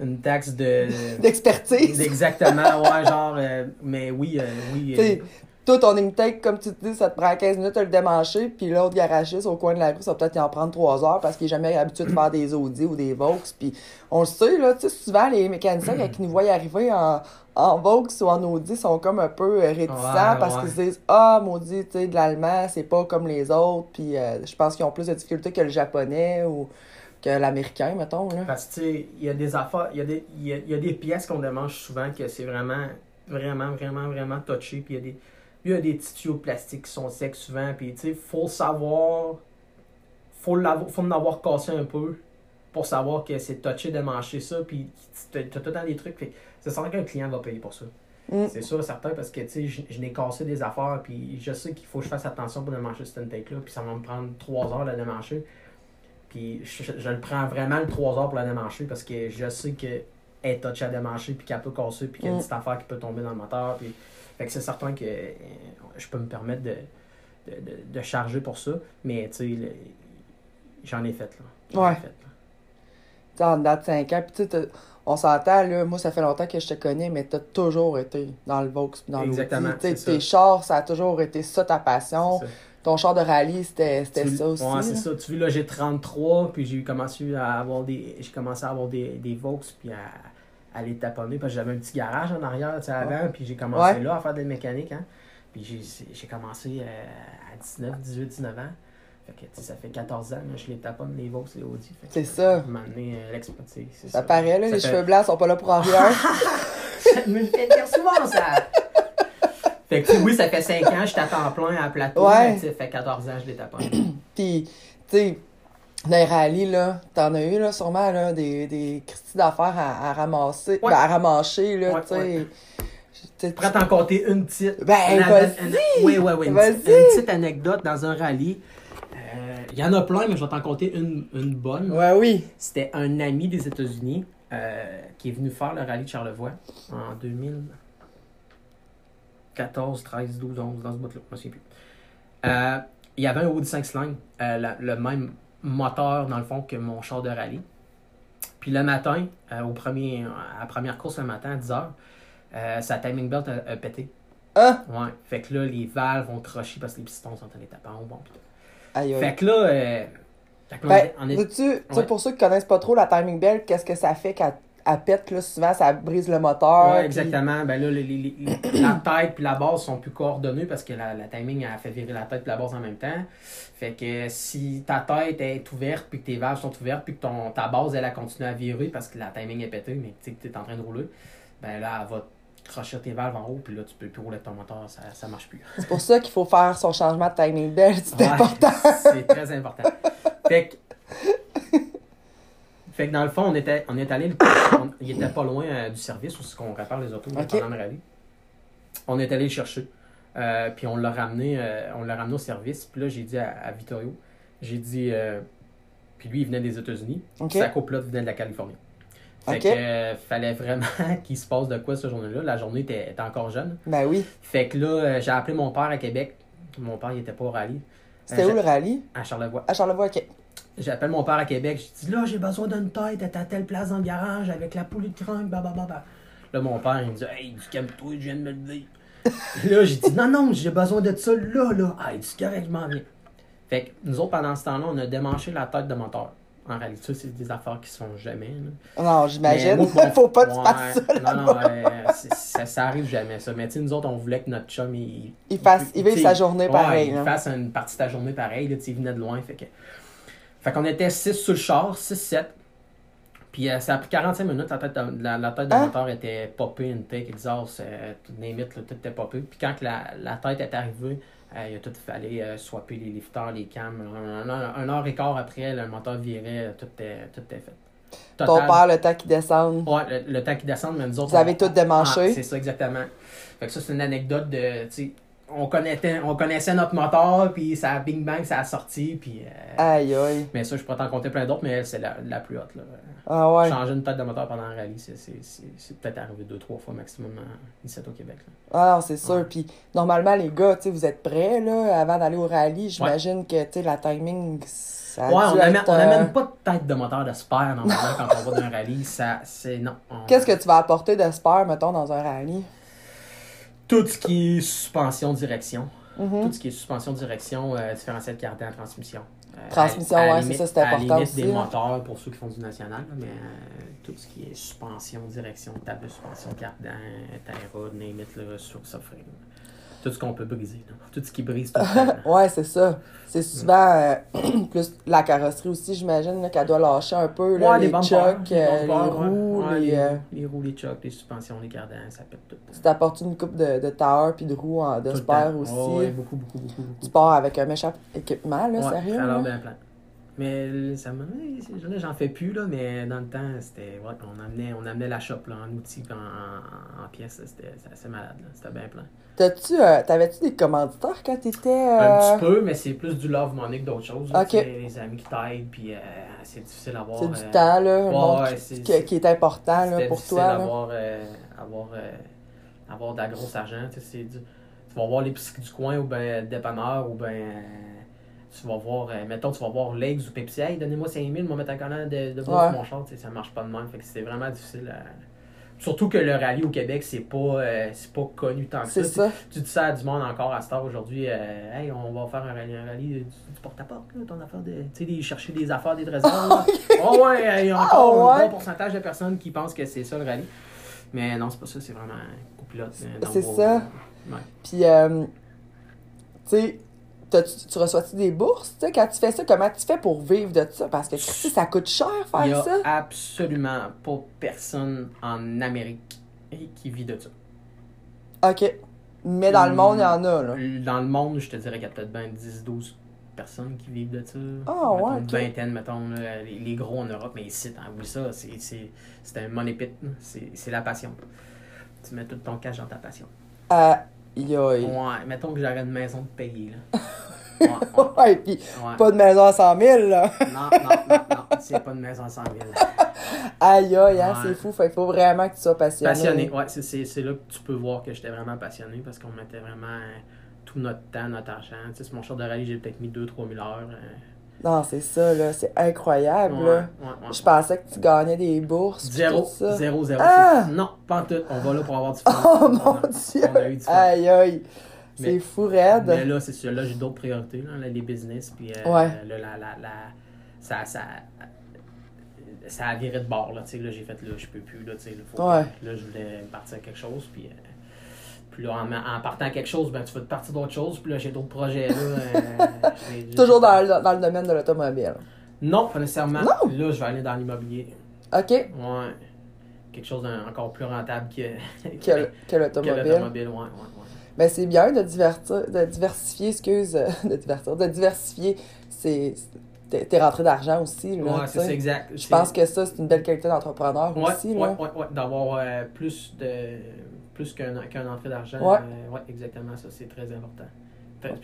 une taxe de. [LAUGHS] D'expertise. Exactement, ouais, genre. euh, mais oui, euh, oui. Toi, ton intake, comme tu te dis, ça te prend 15 minutes à le démancher, puis l'autre garagiste au coin de la rue, ça va peut-être y en prendre 3 heures parce qu'il est jamais habitué de faire des Audi ou des Vaux. Puis on le sait, là, tu sais, souvent les mécaniciens, quand ils nous voient arriver en, en Vaux ou en Audi, sont comme un peu réticents Ouais, parce ouais. qu'ils se disent Ah, maudit, tu sais, de l'allemand, c'est pas comme les autres. Puis euh, je pense qu'ils ont plus de difficultés que le japonais ou que l'américain, mettons. Là. Parce que, tu sais, il y a des affaires, il y a des, il y a, il y a des pièces qu'on démange souvent que c'est vraiment, vraiment, vraiment, vraiment touché. Puis il y a des, il y a des petits tuyaux de plastique qui sont secs souvent. Puis, tu sais, faut savoir, faut l'avoir, faut en avoir cassé un peu pour savoir que c'est touché de mancher ça. Puis, t'as tout le temps des trucs. Fait que c'est certain qu'un client va payer pour ça. Mm. C'est sûr, certain, parce que, tu sais, je, je n'ai cassé des affaires. Puis, je sais qu'il faut que je fasse attention pour démancher cette intake-là. Puis, ça va me prendre trois heures de la démancher. Puis je, je- je le prends vraiment le 3 heures pour la démancher parce que je sais qu'elle est touchée à démancher puis qu'elle peut casser puis qu'il y a une Mm. petite affaire qui peut tomber dans le moteur. Puis... Fait que c'est certain que euh, je peux me permettre de, de, de- de charger pour ça. Mais tu sais, j'en ai fait là. J'en ai Ouais. fait, là. Tu sais, en dedans de 5 ans, puis tu on s'entend, là, moi, ça fait longtemps que je te connais, mais t'as toujours été dans le puis dans. Exactement, Tes chars, ça a toujours été ça ta passion. Ça. Ton char de rallye, c'était ça aussi. Ouais, c'est ça. Tu vois, là, j'ai 33, puis j'ai commencé à avoir des. J'ai commencé à avoir des, des Vaux, puis à, à les taponner, parce que j'avais un petit garage en arrière, tu sais, avant, puis j'ai commencé Ouais. là à faire des mécaniques, hein. Puis j'ai commencé euh, à 19, 18, 19 ans. Fait que, ça fait 14 ans, là, je les taponne, les Vaux, les Audi. C'est ça. donné, euh, c'est Ça paraît, là, Ça les fait- cheveux blancs sont pas là pour en [LAUGHS] rien. ça me le fait dire souvent, ça! Fait que, oui, ça fait 5 ans, je tape en plein à plateau, Ouais. ça fait 14 ans, je les taponne. [CLEARS THROAT] Puis, tu sais, dans les rallyes, là, t'en as eu, là, sûrement, là, des, des d'affaires à, à ramasser, Ouais. ben, à ramasser, là, Ouais, tu sais. ouais. À compter une petite. Ben, Une- vas-y! une- Oui, oui, oui. Une, petite- une petite anecdote dans un rallye. Euh, Il y en a plein, mais je vais t'en compter une, une bonne. Ouais, oui. C'était un ami des États-Unis euh, qui est venu faire le rallye de Charlevoix en 2014, 13, 12, 11, dans ce bout-là. Je me souviens plus. Euh, il y avait un Audi 5 cylindres, euh, la- le même moteur, dans le fond, que mon char de rallye. Puis le matin, euh, au premier, à la première course le matin, à 10h, euh, sa timing belt a, a pété. Hein? Ouais. Fait que là, les valves ont croché parce que les pistons sont allés taper en bon. pis. Aïe. Fait que là, euh, fait Ben, on est- tu sais, Ouais. pour ceux qui connaissent pas trop la timing belt, qu'est-ce que ça fait quand elle pète, là, souvent, ça brise le moteur. Puis- exactement. Ben là, les- les- les- la tête puis la base sont plus coordonnées parce que la, la timing a fait virer la tête puis la base en même temps. Fait que si ta tête est ouverte puis que tes valves sont ouvertes puis que ton, ta base elle a continué à virer parce que la timing est pétée mais tu sais que tu es en train de rouler, ben là, elle va crocher tes valves en haut puis là, tu peux plus rouler ton moteur, ça, ça marche plus. C'est pour ça qu'il faut faire son changement de timing belt, c'est Ouais, important. C'est très important. Fait que, fait que dans le fond, on était, on est allé, [COUGHS] on- il était pas loin euh, du service où ce qu'on répare les autos pendant le rallye. On est allé le chercher. Euh, puis on l'a ramené, euh, on l'a ramené au service. Puis là, j'ai dit à, à Vittorio, j'ai dit, puis lui, il venait des États-Unis. OK. Sa couple-là venait de la Californie. Fait que fallait vraiment [LAUGHS] qu'il se passe de quoi cette journée-là. La journée était, était encore jeune. Ben oui. Fait que là, j'ai appelé mon père à Québec. Mon père, il était pas au rallye. C'était où le rallye? À Charlevoix. À Charlevoix, OK. J'appelle mon père à Québec, je dis là, j'ai besoin d'une tête, à telle place dans le garage avec la poulie de crâne, blablabla. Là, mon père, il me dit Hey, du calme-toi, je viens de me lever. [LAUGHS] là, j'ai dit Non, non, j'ai besoin de ça là, là. Ah, il dit correct, je m'en viens. Fait que nous autres, pendant ce temps-là, on a démanché la tête de moteur. En réalité, ça, c'est des affaires qui se font jamais. là. Non, j'imagine. mon- [LAUGHS] Faut pas que tu Ouais, fasses ça. Non, non, euh, ça, ça arrive jamais, ça. Mais tu sais, nous autres, on voulait que notre chum, il. Il fasse- il vive sais, sa journée ouais, pareil, Il fasse une partie de ta journée pareil. Là, tu sais, il venait de loin. Fait que. Fait qu'on était 6 sur le char, 6-7. Puis euh, ça a pris 45 minutes, la tête de, la, la tête de Hein? moteur était popée, une take, exhaust, euh, tout limite, là, tout était popé. Puis quand la, la tête est arrivée, euh, il a tout fallu euh, swapper les lifters, les cams. Un, un- un heure et quart après, le moteur virait, tout était, tout était fait. Ton père, le temps qu'il descende. Ouais, le, le temps qu'ils descendent, mais nous autres. Vous avez tout démanché? Ah, c'est ça, exactement. Fait que ça, c'est une anecdote de. On connaissait, on connaissait notre moteur, puis ça a bing bang, ça a sorti, puis... euh, Aïe, aïe. mais ça, je pourrais t'en compter plein d'autres, mais c'est la, la plus haute, là. Ah ouais. Changer une tête de moteur pendant un rallye, c'est, c'est, c'est, c'est peut-être arrivé deux, trois fois maximum ici au Québec, là. Ah c'est sûr. Ouais. Puis normalement, les gars, tu vous êtes prêts, là, avant d'aller au rallye. J'imagine que, tu la timing, ça a Ouais, dû on n'amène être, on euh, pas de tête de moteur de spare, normalement, [LAUGHS] quand on va d'un rallye, ça, c'est... Non. On- Qu'est-ce que tu vas apporter de spare, mettons, dans un rallye? Tout ce qui est suspension, direction. Mhm. Tout ce qui est suspension, direction, euh, différentiel cardan, transmission. Euh, Transmission, à- à limite- c'est ça, c'est À la important limite aussi, des là. moteurs pour ceux qui font du national, mais euh, tout ce qui est suspension, direction, table de suspension, cardan, tyro, name it, là, sur subframe. Tout ce qu'on peut briser. là. Tout ce qui brise tout. [LAUGHS] Ouais, c'est ça. C'est souvent euh, [CLEARS THROAT] plus la carrosserie aussi, j'imagine, qu'elle doit lâcher un peu, là, Ouais, les, bumpers, chocs, les euh, les roues, Ouais, les... les, euh, les roues, les chocs, les suspensions, les cardans, ça pète tout. Tu t'apportes une coupe de, de tower puis de roues en- de spare aussi. Oh, ouais, beaucoup, beaucoup, beaucoup, beaucoup. Tu pars avec un méchant équipement, là, sérieux. ça a l'air là? bien plein. Mais ça j'en fais plus, là, mais dans le temps, c'était. Ouais, on amenait, on amenait la shop là, en outils en, en, en pièces. C'était assez malade. C'était bien plein. T'as-tu, euh, t'avais-tu des commanditaires quand t'étais... Un Euh... petit peu, mais c'est plus du love money que d'autres choses. là, Les amis qui t'aident, puis euh, c'est difficile à voir. C'est du euh, temps, là, un ouais, ouais, qui, c'est- qui- qui est important là, pour difficile toi. D'avoir euh, avoir, avoir de la grosse argent. Tu, c'est vas voir l'épicerie du coin ou ben dépanneur ou ben tu vas voir, euh, mettons, tu vas voir Legs ou Pepsi. Hey, donnez-moi 5000, moi mettre un collant de, de bouffe Ouais. mon char. Ça marche pas de même. Fait que c'était vraiment difficile. à- Surtout que le rallye au Québec, c'est pas, euh, c'est pas connu tant que C'est ça. ça. Tu dis ça à du monde encore à cette heure aujourd'hui. euh, hey, on va faire un rallye, un rallye du, du porte-à-porte, ton affaire de. Tu sais, chercher des affaires, des trésors. Oh [LAUGHS] ouais, il y a encore Ah un ouais. bon pourcentage de personnes qui pensent que c'est ça le rallye. Mais non, c'est pas ça, c'est vraiment un copilote. C'est ça. Ouais. Puis, euh, tu sais, tu reçois-tu des bourses? Tu sais, quand tu fais ça, comment tu fais pour vivre de ça? Parce que ça coûte cher Il y faire a ça. absolument pas personne en Amérique qui vit de ça. OK. Mais dans le monde, il y en a, là. Dans le monde, je te dirais qu'il y a peut-être bien 10-12 personnes qui vivent de ça. Ah, ouais, Une vingtaine, mettons, là, les, les gros en Europe, mais ici, t'as oui, ça, c'est, un money pit. là. C'est, la passion. Tu mets tout ton cash dans ta passion. Aïe, Ouais, mettons que j'aurais une maison de payer, là. [LAUGHS] Ouais, ouais, Ouais, puis ouais. pas de maison à 100 000, là. Non, non, non, non, c'est pas une maison à 100 000. [LAUGHS] Aïe, aïe, hein, c'est fou. Fait qu'il faut vraiment que tu sois passionné. Passionné, ouais, c'est, là que tu peux voir que j'étais vraiment passionné parce qu'on mettait vraiment tout notre temps, notre argent. Tu sais, sur mon short de rallye, j'ai peut-être mis 2-3 000 heures. euh, Non, c'est ça, là. C'est incroyable, ouais, là. ouais, ouais. Je pensais que tu gagnais des bourses. Zéro, tout ça. zéro, zéro. Ah! Non, pas en tout. On va là pour avoir du [LAUGHS] fun. Oh On mon a- dieu! On a eu du fun. Aïe, aïe. C'est fou, raide. Mais là, c'est sûr, là, j'ai d'autres priorités, là, les business, puis euh, Ouais. là, la, la, la, ça, ça, ça a viré de bord, là, tu sais, là, j'ai fait, là, je peux plus, là, tu sais, là, faut- Ouais. là, je voulais partir à quelque chose, puis, euh, puis là, en, en partant à quelque chose, ben, tu veux te partir d'autre chose, puis là, j'ai d'autres projets, là. euh, [LAUGHS] Toujours dans, le- dans le domaine de l'automobile. Non, pas nécessairement. Non? Là, je vais aller dans l'immobilier. OK? Ouais. Quelque chose d'encore plus rentable que, [LAUGHS] Que, que que l'automobile. l'automobile, ouais, ouais, ouais. Ben, c'est bien de, divertir, de diversifier, excuse, euh, de divertir, de diversifier ses, tes, rentrées d'argent aussi. Là, Ouais, c'est exact. Je pense que ça, c'est une belle qualité d'entrepreneur Ouais, aussi. ouais, Là. ouais, ouais, d'avoir euh, plus de plus qu'un qu'un entrée d'argent. Ouais. euh, ouais, exactement, ça, c'est très important.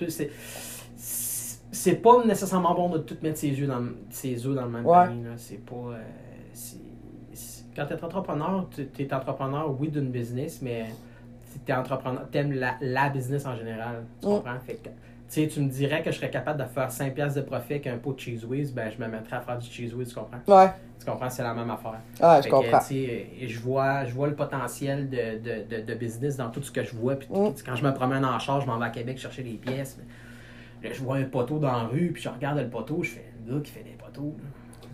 C'est c'est pas nécessairement bon de tout mettre ses yeux dans, le- ses œufs dans le même Ouais. panier. C'est pas. euh, quand tu es entrepreneur, tu es entrepreneur, oui, d'une business, mais tu es entrepreneur, tu aimes la, la business en général. Tu Mm. comprends? Fait que, sais, tu me dirais que je serais capable de faire 5$ piastres de profit avec un pot de cheese whiz, ben je me mettrais à faire du cheese whiz, tu comprends? Ouais, Tu comprends? C'est la même affaire. ah, je Fait comprends. et je vois, je vois le potentiel de, de, de, de business dans tout ce que je vois. Puis, Mm. Quand je me promène en charge, je m'en vais à Québec chercher des pièces. Là, je vois un poteau dans la rue, puis je regarde le poteau, je fais un gars qui fait des poteaux. là.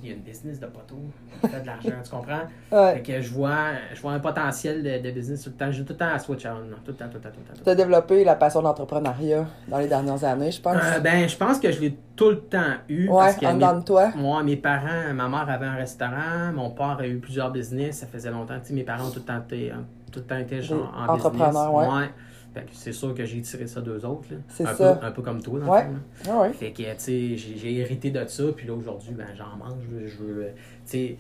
Il y a une business de poteaux. Il fait de l'argent, tu comprends? [LAUGHS] Ouais. Fait que je vois, je vois un potentiel de, de business tout le temps. J'ai tout le temps à switch on. Tout le temps, tout le temps, tout le temps. Tu as développé la passion d'entrepreneuriat dans les dernières années, je pense? Euh, ben, je pense que je l'ai tout le temps eu. ouais, parce que en mes- de toi. Moi, mes parents, ma mère avait un restaurant, mon père a eu plusieurs business, ça faisait longtemps. Tu sais, mes parents ont tout le temps été, ont tout le temps été genre, en entrepreneurs, business. ouais. Fait que c'est sûr que j'ai tiré ça d'eux autres. C'est un ça. Peu, un peu comme toi, dans Ouais. le fond, là. Ah ouais. Fait que, tu sais, j'ai hérité de ça, puis là, aujourd'hui, ben, j'en mange. Je veux, tu sais,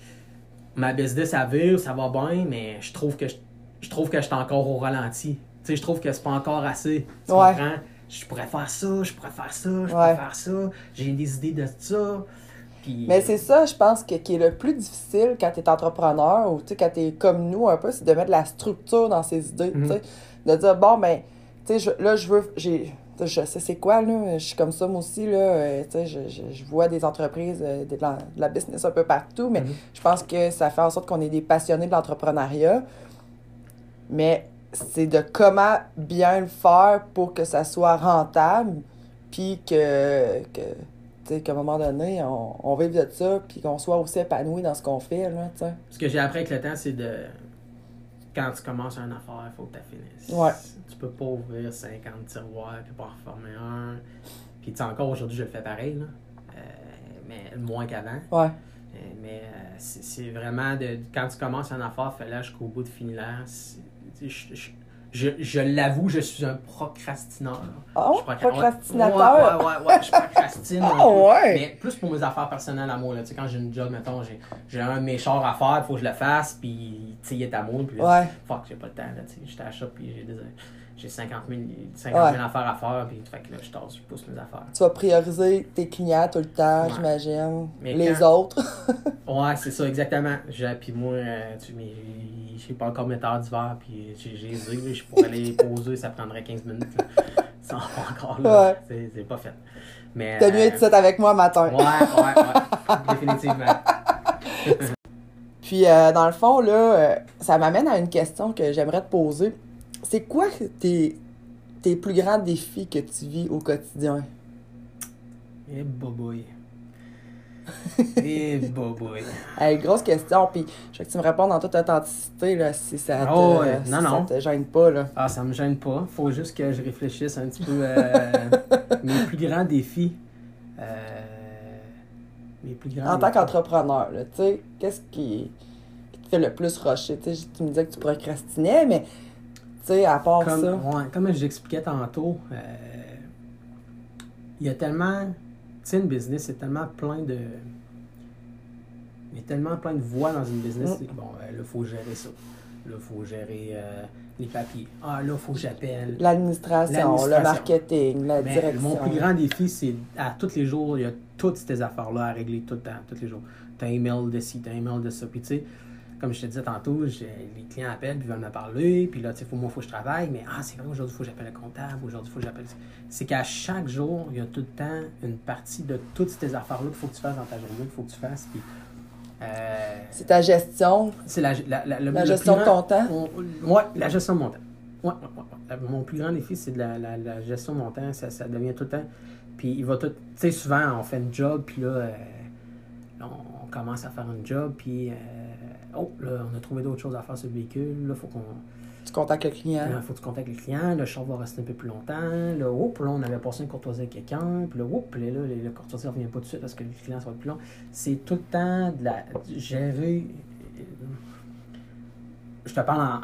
ma business, ça vire, ça va bien, mais je trouve que je, je trouve que je suis encore au ralenti. sais, je trouve que c'est pas encore assez. Tu Ouais. comprends? Je pourrais faire ça, je pourrais faire ça, je pourrais faire ça. J'ai des idées de ça. Puis, Mais c'est ça, je pense, que, qui est le plus difficile quand tu es entrepreneur ou tu quand tu es comme nous un peu, c'est de mettre de la structure dans ses idées. tu. De dire, bon, ben, tu sais, je- là, je veux. j'ai tu sais, Je sais c'est quoi, là. Je suis comme ça, moi aussi, là. euh, tu sais, je, je, je vois des entreprises, euh, de, la, de la business un peu partout, mais Mhm. je pense que ça fait en sorte qu'on est des passionnés de l'entrepreneuriat. Mais c'est de comment bien le faire pour que ça soit rentable, puis que, que tu sais, qu'à un moment donné, on, on vive de ça, puis qu'on soit aussi épanoui dans ce qu'on fait, là, tu sais. Ce que j'ai appris avec le temps, c'est de. Quand tu commences une affaire, il faut que tu finisses. Ouais. Tu peux pas ouvrir 50 tiroirs puis pas en reformer un. Puis, tu sais, encore aujourd'hui, je le fais pareil, là. Euh, mais moins qu'avant. Ouais. Euh, Mais euh, c'est c'est vraiment de. Quand tu commences une affaire, fais-la jusqu'au bout de finir. Je, je, je, je l'avoue, je suis un procrastineur. Oh, Je procra- procrastinateur? Ouais, ouais, ouais, ouais, je procrastine. [LAUGHS] Ah, peu. ouais. Mais plus pour mes affaires personnelles à moi. Là. Tu sais, quand j'ai une job, mettons, j'ai, j'ai un de mes chars à faire, il faut que je le fasse, puis tu sais, il est à moi. Puis là, Ouais. fuck, j'ai pas le temps. Là, tu sais, j'étais à la shop, puis j'ai, des, j'ai 50 000, 50 000 Ouais. affaires à faire, puis fait que là, je tasse, je pousse mes affaires. Tu vas prioriser tes clients tout le temps, Ouais. j'imagine. Les quand- autres. [LAUGHS] Ouais, c'est ça, exactement. Puis moi, euh, tu mais j'ai pas encore mes heures d'hiver, puis j'ai, les je pourrais les [LAUGHS] poser, ça prendrait 15 minutes. [LAUGHS] encore là. Ouais. C'est, pas fait. Mais, T'as mieux euh, être ça avec moi matin. Ouais, ouais, ouais. Définitivement. Puis, euh, dans le fond, là, euh, ça m'amène à une question que j'aimerais te poser. C'est quoi tes, tes plus grands défis que tu vis au quotidien? Eh, boboy. [LAUGHS] Eh, boboy. Hey, grosse question, puis je veux que tu me répondes en toute authenticité, là, si ça te, Oh, ouais. si Non, ça non. te gêne pas, là. Ah, ça me gêne pas. Faut juste que je réfléchisse un petit peu. euh, [LAUGHS] mes plus grands défis. Euh, mes plus grands En tant qu'entrepreneur, là, tu sais, qu'est-ce qui, qui te fait le plus rusher? Tu me disais que tu procrastinais, mais, tu sais, à part Comme, ça... ouais, comme j'expliquais tantôt, euh, il y a tellement. Tu sais, une business, c'est tellement plein de. Il y a tellement plein de voies dans une business. Mm. Bon, euh, là, il faut gérer ça. Là, il faut gérer euh, les papiers. Ah, là, il faut que j'appelle. L'administration, le marketing, la Mais direction. mon plus grand défi, c'est à tous les jours, il y a toutes ces affaires-là à régler tout le temps, tous les jours. T'as un email de ci, t'as un email de ça. Puis tu sais, comme je te disais tantôt, les clients appellent puis veulent me parler. Puis là, tu sais, faut- moi, il faut que je travaille. Mais ah, c'est vrai, aujourd'hui, il faut que j'appelle le comptable. Aujourd'hui, il faut que j'appelle. C'est qu'à chaque jour, il y a tout le temps une partie de toutes ces affaires-là qu'il faut que tu fasses dans ta journée, qu'il faut que tu fasses. Puis. euh, C'est ta gestion, c'est la, la, la, le- la le gestion de ton temps. on- ouais, la gestion de mon temps. Ouais, ouais, ouais. Mon plus grand défi, c'est de la, gestion de mon temps. Ça, ça devient tout le temps. Puis il va tout. Tu sais, souvent, on fait une job, puis là, euh, on commence à faire une job, puis. euh, oh, là, on a trouvé d'autres choses à faire sur le véhicule. Là, faut qu'on. Tu contactes le client. Là, faut que tu contactes le client, le char va rester un peu plus longtemps. Là, oups, là, on avait passé une courtoisie avec quelqu'un. Puis là, oups, là, le courtoisie ne revient pas tout de suite parce que le client être plus long. C'est tout le temps de la de gérer. Je te parle en-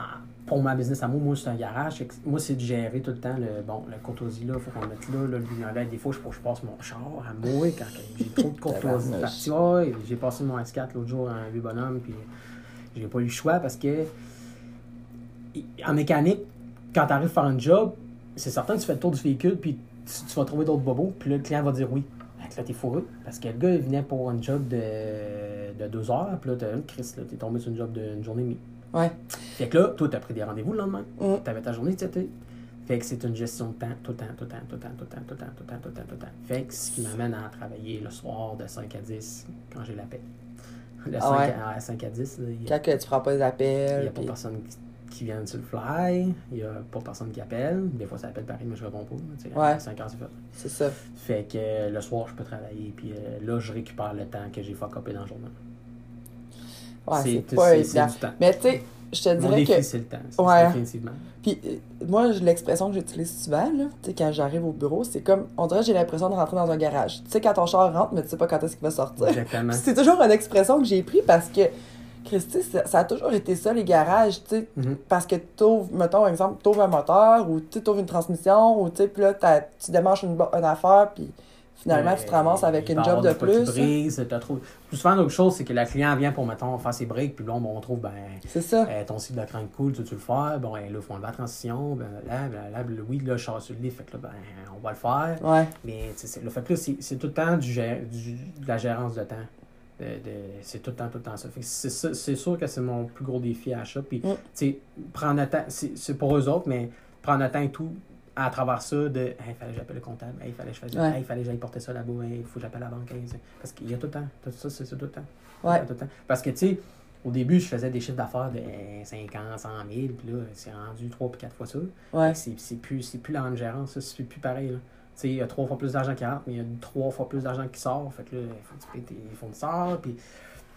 pour ma business à moi, moi c'est un garage. Moi, c'est de gérer tout le temps le bon, la courtoisie là, faut qu'on le mette là, là, le lumière Des fois, je, je passe mon char à moi quand j'ai trop de [LAUGHS] courtoisie partie. J'ai passé mon S4 l'autre jour à un vieux bonhomme, puis j'ai pas eu le choix parce que en mécanique, quand tu arrives à faire un job, c'est certain que tu fais le tour du véhicule, puis tu, tu vas trouver d'autres bobos, puis là, le client va dire oui. Fait que là, t'es fourré. Parce que le gars, il venait pour un job de, de deux heures, puis là, t'as une crise, là, t'es tombé sur une job d'une journée et demie. Ouais. Fait que là, toi, t'as pris des rendez-vous le lendemain. Mm. T'avais ta journée, tu. Fait que c'est une gestion de temps, tout le temps, tout le temps, tout le temps, tout le temps, tout le temps, tout le temps, tout le temps, tout le temps. Fait que ce qui m'amène à travailler le soir de 5 à 10 quand j'ai la paix. Le Ah 5, ouais. à, à 5 à 10, là, il a- Quand que tu prends pas les il n'y appels. a pas puis- personne qui, vient sur le fly. Il n'y a pas personne qui appelle. Des fois, ça appelle Paris, mais je réponds pas. Tu sais, Ouais. À 5 heures, c'est fait. C'est ça. Fait que euh, le soir, je peux travailler. Puis euh, là, je récupère le temps que j'ai fuck upé dans le journal. Ouais, c'est pas évident. Mais tu sais, je te Mon dirais défi, que. c'est le temps. c'est- Ouais. Définitivement. Puis euh, moi, l'expression que j'utilise souvent, là, tu sais, quand j'arrive au bureau, c'est comme, on dirait que j'ai l'impression de rentrer dans un garage. Tu sais, quand ton char rentre, mais tu sais pas quand est-ce qu'il va sortir. Exactement. C'est toujours une expression que j'ai pris parce que, Christy, ça, ça a toujours été ça, les garages, tu sais. Mhm. Parce que t'ouvres, mettons, exemple, t'ouvres un moteur ou tu ouvres une transmission ou tu sais, puis là, tu démarches une, une affaire, puis Finalement, tu te ramasses avec une job de plus. hein. brise, t'as trop... Plus souvent, l'autre chose, c'est que la client vient pour, mettons, faire ses breaks, puis là, bon, on trouve, ben, C'est ça. euh, ton cycle de crank cool, tu veux-tu le faire? Bon, eh, là, il faut enlever la transition, ben, là, ben, là, oui, là, je sors sur le lit, fait que là, ben, on va le faire. Ouais. Mais, tu le fait que là, c'est tout le temps du, du- de la gérance de temps. De- de- c'est tout le temps, tout le temps ça. C'est sûr que c'est mon plus gros défi à achat. Puis, Mm. tu sais, prendre le temps, c'est c'est pour eux autres, mais prendre le temps et tout, à travers ça, de, hey, il fallait que j'appelle le comptable, hey, il fallait que je fasse, Ouais. hey, il fallait que j'aille porter ça là-bas, il faut que j'appelle la banque. parce qu'il y a tout le temps. Tout ça, c'est ça tout le temps. Ouais. Tout le temps. Parce que, tu sais, au début, je faisais des chiffres d'affaires de eh, 50, 100 000, puis là, c'est rendu 3 puis 4 fois ça. Ouais. C'est plus, plus la même gérance, c'est plus pareil. Là. Il y a trois fois plus d'argent qui rentre, mais il y a trois fois plus d'argent qui sort. Fait que là, il faut que tu payes tes fournisseurs, puis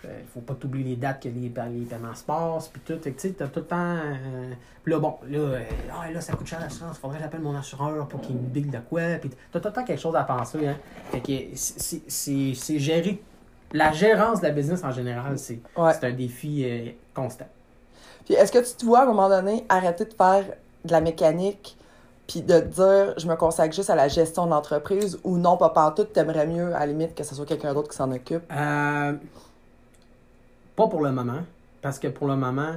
il faut pas t'oublier les dates que les, les paiements se passent, puis tout. Tu sais, t'as tout le temps. euh, puis là, bon, là, euh, ah, là, ça coûte cher l'assurance, faudrait que j'appelle mon assureur pour qu'il me bigue de quoi. Puis t'as tout le temps quelque chose à penser. Hein. Fait que c'est- gérer. La gérance de la business en général, c'est Ouais. un défi euh, constant. Puis est-ce que tu te vois à un moment donné arrêter de faire de la mécanique puis de te dire je me consacre juste à la gestion de l'entreprise ou non, pas partout, t'aimerais mieux à la limite que ce soit quelqu'un d'autre qui s'en occupe? Euh, pas pour le moment. Parce que pour le moment,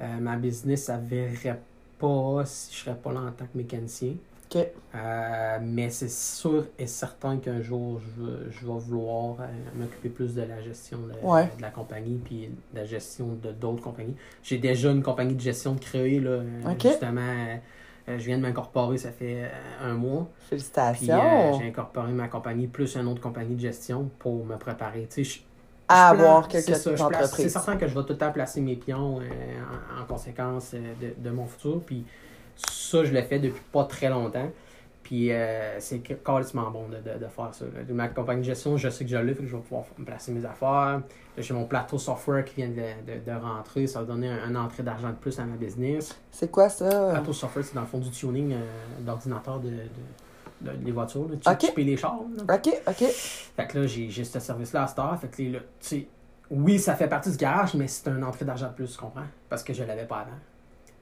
euh, ma business, ça verrait pas si je serais pas là en tant que mécanicien. OK. Euh, mais c'est sûr et certain qu'un jour, je, vais vouloir euh, m'occuper plus de la gestion de, Ouais. de la compagnie puis de la gestion de d'autres compagnies. J'ai déjà une compagnie de gestion de créée, là, justement. euh, je viens de m'incorporer, ça fait un mois. Félicitations j'ai incorporé ma compagnie plus une autre compagnie de gestion pour me préparer. Tu sais, je- à je avoir c'est quelques ça, je place- C'est certain que je vais tout le temps placer mes pions euh, en, en conséquence euh, de, de mon futur. Puis ça, je l'ai fait depuis pas très longtemps. Puis euh, c'est carrément bon de, de, de faire ça. là. Ma compagnie de gestion, je sais que je l'ai, fait que je vais pouvoir me placer mes affaires. J'ai mon plateau software qui vient de, de, rentrer. Ça va donner un, une entrée d'argent de plus à ma business. C'est quoi ça? Plateau software, c'est dans le fond du tuning d'ordinateur de, des voitures. là. Tu, Ok. tu payes les chars. là. OK, OK. Fait que là, j'ai j'ai ce service-là à cette heure. Fait que là, tu sais, oui, ça fait partie du garage, mais c'est un entrée d'argent de plus, tu comprends? Parce que je l'avais pas avant.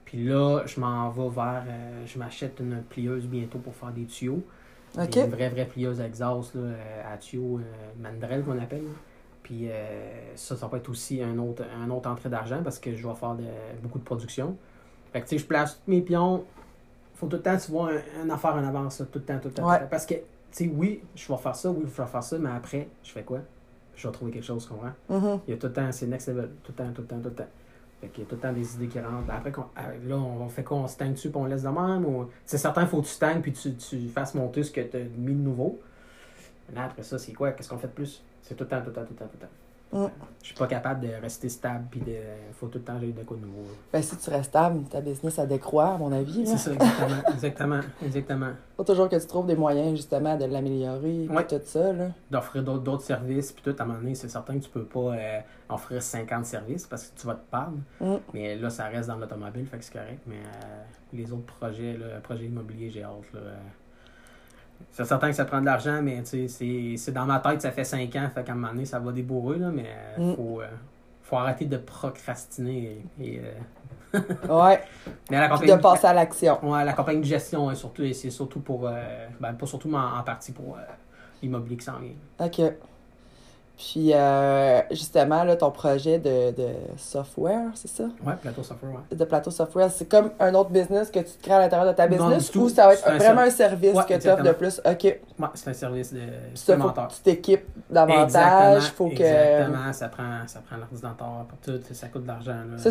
Puis là, je m'en vais vers. euh, je m'achète une plieuse bientôt pour faire des tuyaux. Une vraie, vraie plieuse à exhaust là, euh, à tuyaux euh, Mandrel qu'on appelle. Puis euh, ça, ça va être aussi un autre, un autre entrée d'argent parce que je vais faire de- beaucoup de production. Fait que tu sais, je place tous mes pions. Faut tout le temps, tu vois, un, affaire en avance, là, tout le temps, tout le temps. Ouais. tout le temps. Parce que, tu sais, oui, je vais faire ça, oui, je vais faire ça, mais après, je fais quoi? Je vais trouver quelque chose, tu comprends? Mhm. Il y a tout le temps, c'est next level, tout le temps, tout le temps, tout le temps. Fait qu'il y a tout le temps des idées qui rentrent. Après, qu'on- ah, là, on fait quoi? On se dessus puis on laisse de même? Ou... C'est certain, il faut que tu stagnes puis tu, tu fasses monter ce que tu as mis de nouveau. Là, après ça, c'est quoi? Qu'est-ce qu'on fait de plus? C'est tout le temps, tout le temps, tout le temps, tout le temps. Mm. Je suis pas capable de rester stable puis de. faut tout le temps j'ai de quoi de nouveau. Ben, si tu restes stable, ta business, a décroît, à mon avis. C'est ça, exactement. [LAUGHS] exactement, exactement. Faut toujours que tu trouves des moyens, justement, de l'améliorer, Ouais. tout ça, là. D'offrir d'autres, services, puis tout, à un moment donné, c'est certain que tu peux pas euh, offrir 50 services parce que tu vas te perdre. Mm. Mais là, ça reste dans l'automobile, fait que c'est correct. Mais euh, les autres projets, là, projet immobilier, j'ai hâte. Là, euh. C'est certain que ça prend de l'argent, mais c'est, dans ma tête, ça fait 5 ans, fait qu'à un moment donné, ça va débourrer, là, mais euh, Mm. faut, euh, faut arrêter de procrastiner. Et, et, euh, Ouais. [LAUGHS] mais la Puis compagnie, de passer à l'action. ouais, la compagnie de gestion, hein, surtout, et c'est surtout pour, euh, ben, pas surtout, mais en, en partie pour l'immobilier qui s'en vient. OK. Puis, euh, justement, là, ton projet de, de software, c'est ça? Ouais, plateau software, ouais. De plateau software, c'est comme un autre business que tu te crées à l'intérieur de ta business ou ça va être un vraiment un service Ouais, que tu offres de exactement. plus? OK. Ouais, c'est un service de supplémentaire. tu t'équipes davantage. Faut que... Exactement, ça prend, ça prend l'ordinateur pour tout, ça coûte de l'argent. Ça,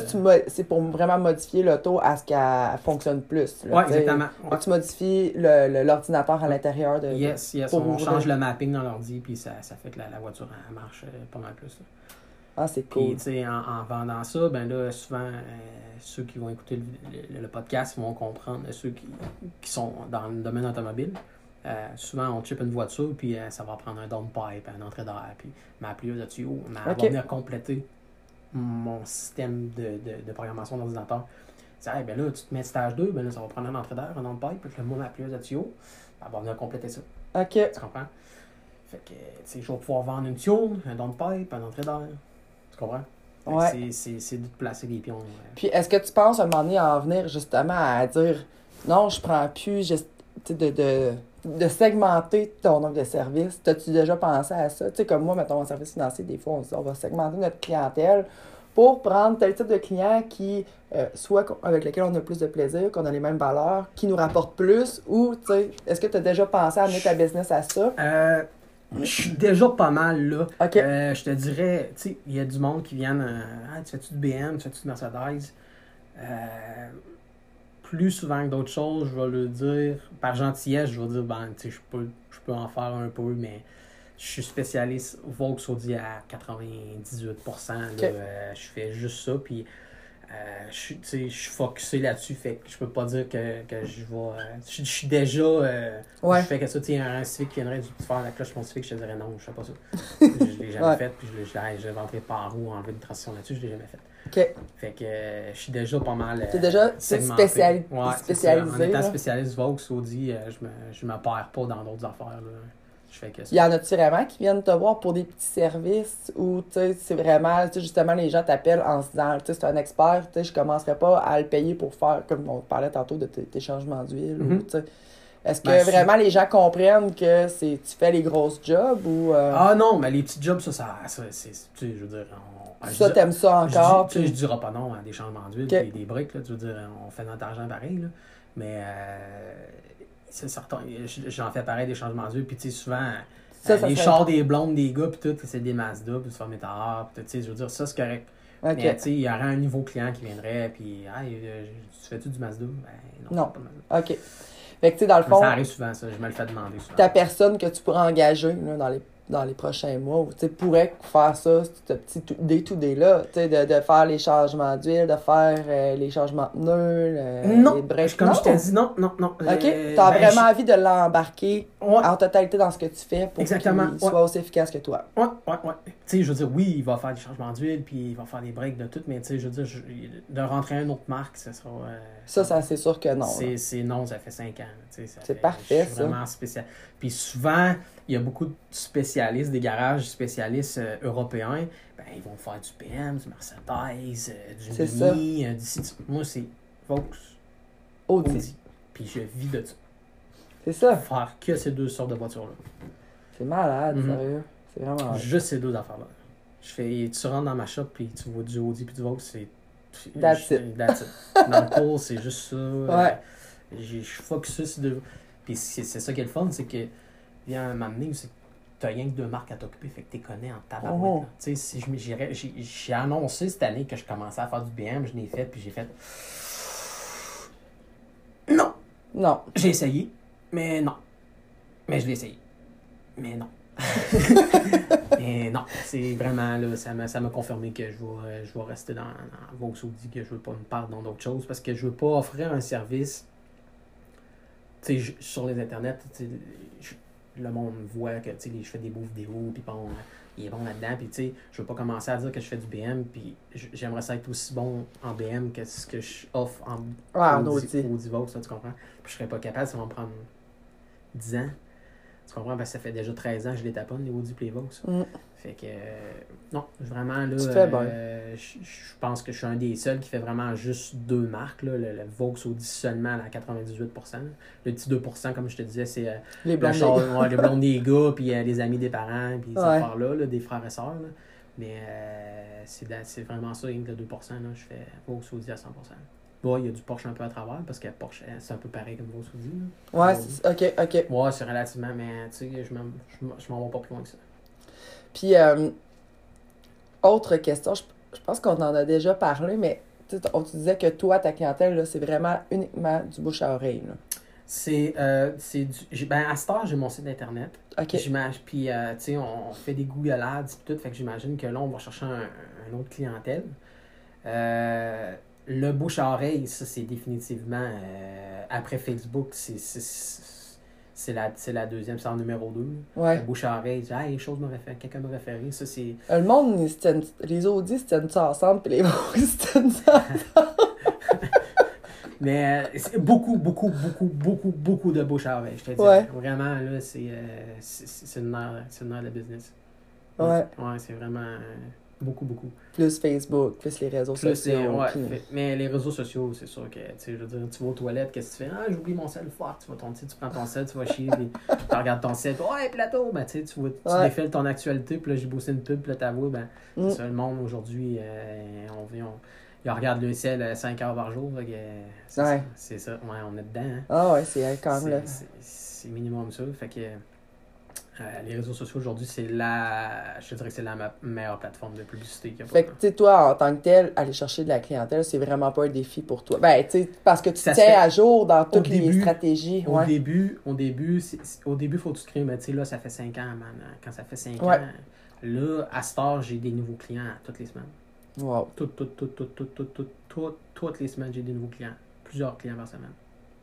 c'est pour vraiment modifier l'auto à ce qu'elle fonctionne plus. sais. exactement. Ouais. tu modifies le- le- l'ordinateur à l'intérieur de. Yes, yes, pour on change le mapping dans l'ordi, puis ça, ça fait que la, la voiture elle marche euh, pas mal plus. là. Ah, c'est Puis, cool. tu sais, en, en vendant ça, ben là, souvent, euh, ceux qui vont écouter le, le- le podcast vont comprendre, euh, ceux qui, qui sont dans le domaine automobile. euh, souvent, on chip une voiture, puis euh, ça va prendre un downpipe, une entrée d'air, puis ma plieuse de tuyau, mais elle va venir compléter mon système de, de, de programmation d'ordinateur. Tu Hey, ben là, tu te mets stage 2, ben là, ça va prendre une entrée d'air, un downpipe, puis là, moi, ma plieuse de tuyau, elle va venir compléter ça. OK. Tu comprends? Fait que, tu sais, je vais pouvoir vendre une tune, un downpipe, un entrée d'air. Tu comprends? Ouais. c'est- de placer les pions. Puis est-ce que tu penses à un moment donné à en venir justement à dire non, je prends plus juste tu sais, de, de de segmenter ton offre de service. T'as-tu déjà pensé à ça? Tu sais, comme moi, mettons, en service financier, des fois, on dit, on va segmenter notre clientèle pour prendre tel type de client qui, euh, soit avec lequel on a plus de plaisir, qu'on a les mêmes valeurs, qui nous rapporte plus, ou, tu sais, est-ce que tu as déjà pensé à amener ta business à ça? Euh, je suis déjà pas mal là. Euh, je te dirais, tu sais, il y a du monde qui viennent. euh, ah, tu fais-tu de BM, tu fais-tu de Mercedes? Euh, plus souvent que d'autres choses, je vais le dire, par gentillesse, je vais dire, ben, tu sais, je peux, je peux en faire un peu, mais je suis spécialiste Vaux Audi à 98%. là. Ok. Euh, je fais juste ça, puis euh, je suis je focusé là-dessus, fait que je peux pas dire que, que je vais. euh, je, je suis déjà. euh, Ouais. Je fais que ça, tu sais, un civique qui viendrait du faire la cloche civique, je te dirais non, je fais pas ça. [LAUGHS] je l'ai jamais Ouais. fait, puis je l'ai- par où, enlever une transition là-dessus, je l'ai jamais fait. OK. Fait que euh, je suis déjà pas mal. T'es déjà segmenté. spéciali- Ouais, spécialisé, En étant spécialiste Vaux, Audi, je me, je me perds pas dans d'autres affaires. Là. Que ça. Il y en a-tu vraiment qui viennent te voir pour des petits services ou, tu sais, c'est vraiment, tu sais, justement, les gens t'appellent en se disant, tu sais, c'est un expert, tu sais, je commencerai pas à le payer pour faire, comme on parlait tantôt de tes, changements d'huile, ou, tu sais. Est-ce que Ben, si- vraiment les gens comprennent que c'est tu fais les grosses jobs ou euh, Ah non, mais les petits jobs, ça, ça, ça c'est. Tu sais, je veux dire. On, ça, je- t'aimes ça Je encore? tu sais, je dirais pas non à des changements d'huile Ok. et des briques. Là, tu veux dire, on fait notre argent pareil. Là. Mais euh. J'en fais pareil des changements d'huile. Puis tu sais, souvent, Ça, euh, ça les serait- chars des blondes des gars, puis tout, c'est des Mazda, puis tu fais métard, puis tu sais, je veux dire, ça c'est correct. Mais tu sais, il y aurait un nouveau client qui viendrait, puis, hey, euh, tu fais-tu du Mazda? Ben non. Pas. OK. Fait que, tu sais, dans le Mais fond, ça arrive souvent, ça. Je me le fais demander souvent. ta personne que tu pourrais engager là, dans, les, dans les prochains mois, ou tu sais, pourrait faire ça, ce petit tout- day-to-day-là, tu sais, de, de faire les changements d'huile, de faire euh, les changements de nœuds, euh, non, les breaks. comme Non? je t'ai dit, non, non, non. OK. Euh, T'as ben, vraiment envie de l'embarquer Ouais, en totalité dans ce que tu fais pour qu'il ouais. soit aussi efficace que toi. Ouais, ouais, ouais. Tu sais, je veux dire, oui, il va faire des changements d'huile, puis il va faire des breaks de tout, mais tu sais, je veux dire, je- de rentrer à une autre marque, ça sera. Ça, ça c'est sûr que non. c'est, non, ça fait 5 ans. C'est fait- parfait, je suis ça. vraiment spécial. Puis souvent, il y a beaucoup de spécialistes, des garages spécialistes euh, européens. Ben, ils vont faire du PM, du Mercedes, euh, du. Mini, euh, du Citi- Moi, c'est Vaux, Audi. Audi. Puis je vis de ça. C'est ça. Faire que ces deux sortes de voitures-là. C'est malade, Mhm. sérieux. C'est vraiment malade. Juste ces deux affaires-là. Je fais, tu rentres dans ma shop, puis tu vois du Audi puis du Vaux, c'est. That's je- it. That's it. Dans le cours, c'est juste ça. Ouais. J'ai- Je suis focusé sur deux. Puis c'est c'est ça qui est le fun, c'est que, a un moment donné où c'est que t'as rien que deux marques à t'occuper, fait que t'es connais en tabarouette. Oh. Tu sais, si j'ai annoncé cette année que je commençais à faire du BM, je l'ai fait, puis j'ai fait. Non! Non. J'ai essayé, mais non. Mais je l'ai essayé. Mais non. [LAUGHS] mais non, c'est vraiment là, ça m'a, ça m'a confirmé que je vais, euh, je vais rester dans, dans Vaux Audi, que je veux pas me perdre dans d'autres choses parce que je veux pas offrir un service. Je- sur les internets, je- le monde voit que je fais des beaux vidéos, puis bon, il est bon là-dedans, puis tu sais, je veux pas commencer à dire que je fais du BM, puis j'aimerais ça être aussi bon en BM que ce que je offre en en Audi, tu comprends? Puis je serais pas capable, ça va me prendre 10 ans. Tu comprends? Parce que ça fait déjà 13 ans que je les taponne, les Audi et les Vaux. Mm. Fait que, euh, non, vraiment, là, euh, je je pense que je suis un des seuls qui fait vraiment juste deux marques, là, le, le Vaux Audi seulement à 98%. Le petit 2%, comme je te disais, c'est euh, Les le blondes. char- ouais, les blondes des gars, puis euh, les amis des parents, puis ces Ouais. affaires-là, là, des frères et sœurs. là. Mais c'est vraiment ça, rien que le 2%, là, je fais Vaux Audi à 100%. Ouais, il y a du Porsche un peu à travers, parce que Porsche, euh, c'est un peu pareil comme Audi. là. Ouais, c'est- ok, ok. Ouais, c'est relativement, mais tu sais, je m'en vais pas plus loin que ça. Puis, euh, autre question, je, je pense qu'on en a déjà parlé, mais on te disait que toi, ta clientèle, c'est vraiment uniquement du bouche à oreille. C'est, euh, c'est du. Ben, à cette heure, j'ai mon site internet. OK. Puis, euh, tu sais, on, on fait des googlades et tout, fait que j'imagine que là, on va chercher un, un autre clientèle. Euh, le bouche à oreille, ça, c'est définitivement, euh, après Facebook, c'est, c'est, la, la deuxième, c'est en numéro 2. Le Ouais. bouche à oreille, ah, les choses réfèrent, quelqu'un me référé, ça, c'est. Euh, Le monde, les Audis se tiennent ça ensemble, puis les [LAUGHS] Vaux se tiennent ça [LAUGHS] Mais euh, c'est beaucoup, beaucoup, beaucoup, beaucoup, beaucoup de bouche à oreille, je te dis. Ouais. Vraiment, là, c'est, euh, une heure, c'est une heure de business. Ouais. Ouais, c'est vraiment. Euh, Beaucoup, beaucoup. Plus Facebook, plus les réseaux Plus, sociaux. euh, ouais, puis- mais les réseaux sociaux, c'est sûr que, je veux dire, tu vas aux toilettes, qu'est-ce que tu fais? Ah, j'oublie mon sel, fuck, tu vas ton, tu prends ton sel, tu vas chier, puis [LAUGHS] tu regardes ton sel, ouais, plateau, ben, tu vois- tu Ouais. défiles ton actualité, puis là, j'ai bossé une pub, puis là, t'avoues, ben, Mm. c'est ça, le monde, aujourd'hui, euh, on vient, on, il regarde le ciel 5 heures par jour, euh, c'est Ouais. ça, ça, ouais, on est dedans, hein. Ah ouais, c'est quand même là. C'est- c'est c'est minimum ça. Fait que euh, les réseaux sociaux aujourd'hui, c'est la. Je dirais que c'est la ma- meilleure plateforme de publicité qu'il y a Fait que, tu sais, toi, en tant que tel, aller chercher de la clientèle, c'est vraiment pas un défi pour toi. Ben, tu sais, parce que tu tiens fait à jour dans toutes les stratégies. Au Ouais. début, au début, c'est- au début, faut que tu te crées, mais tu sais, là, ça fait 5 ans, man. Quand ça fait 5 Ouais. ans, là, à Star, j'ai des nouveaux clients toutes les semaines. Wow. Toutes, toutes, toutes, toutes, toutes, toutes, toutes, toutes, toutes les semaines, j'ai des nouveaux clients. Plusieurs clients par semaine.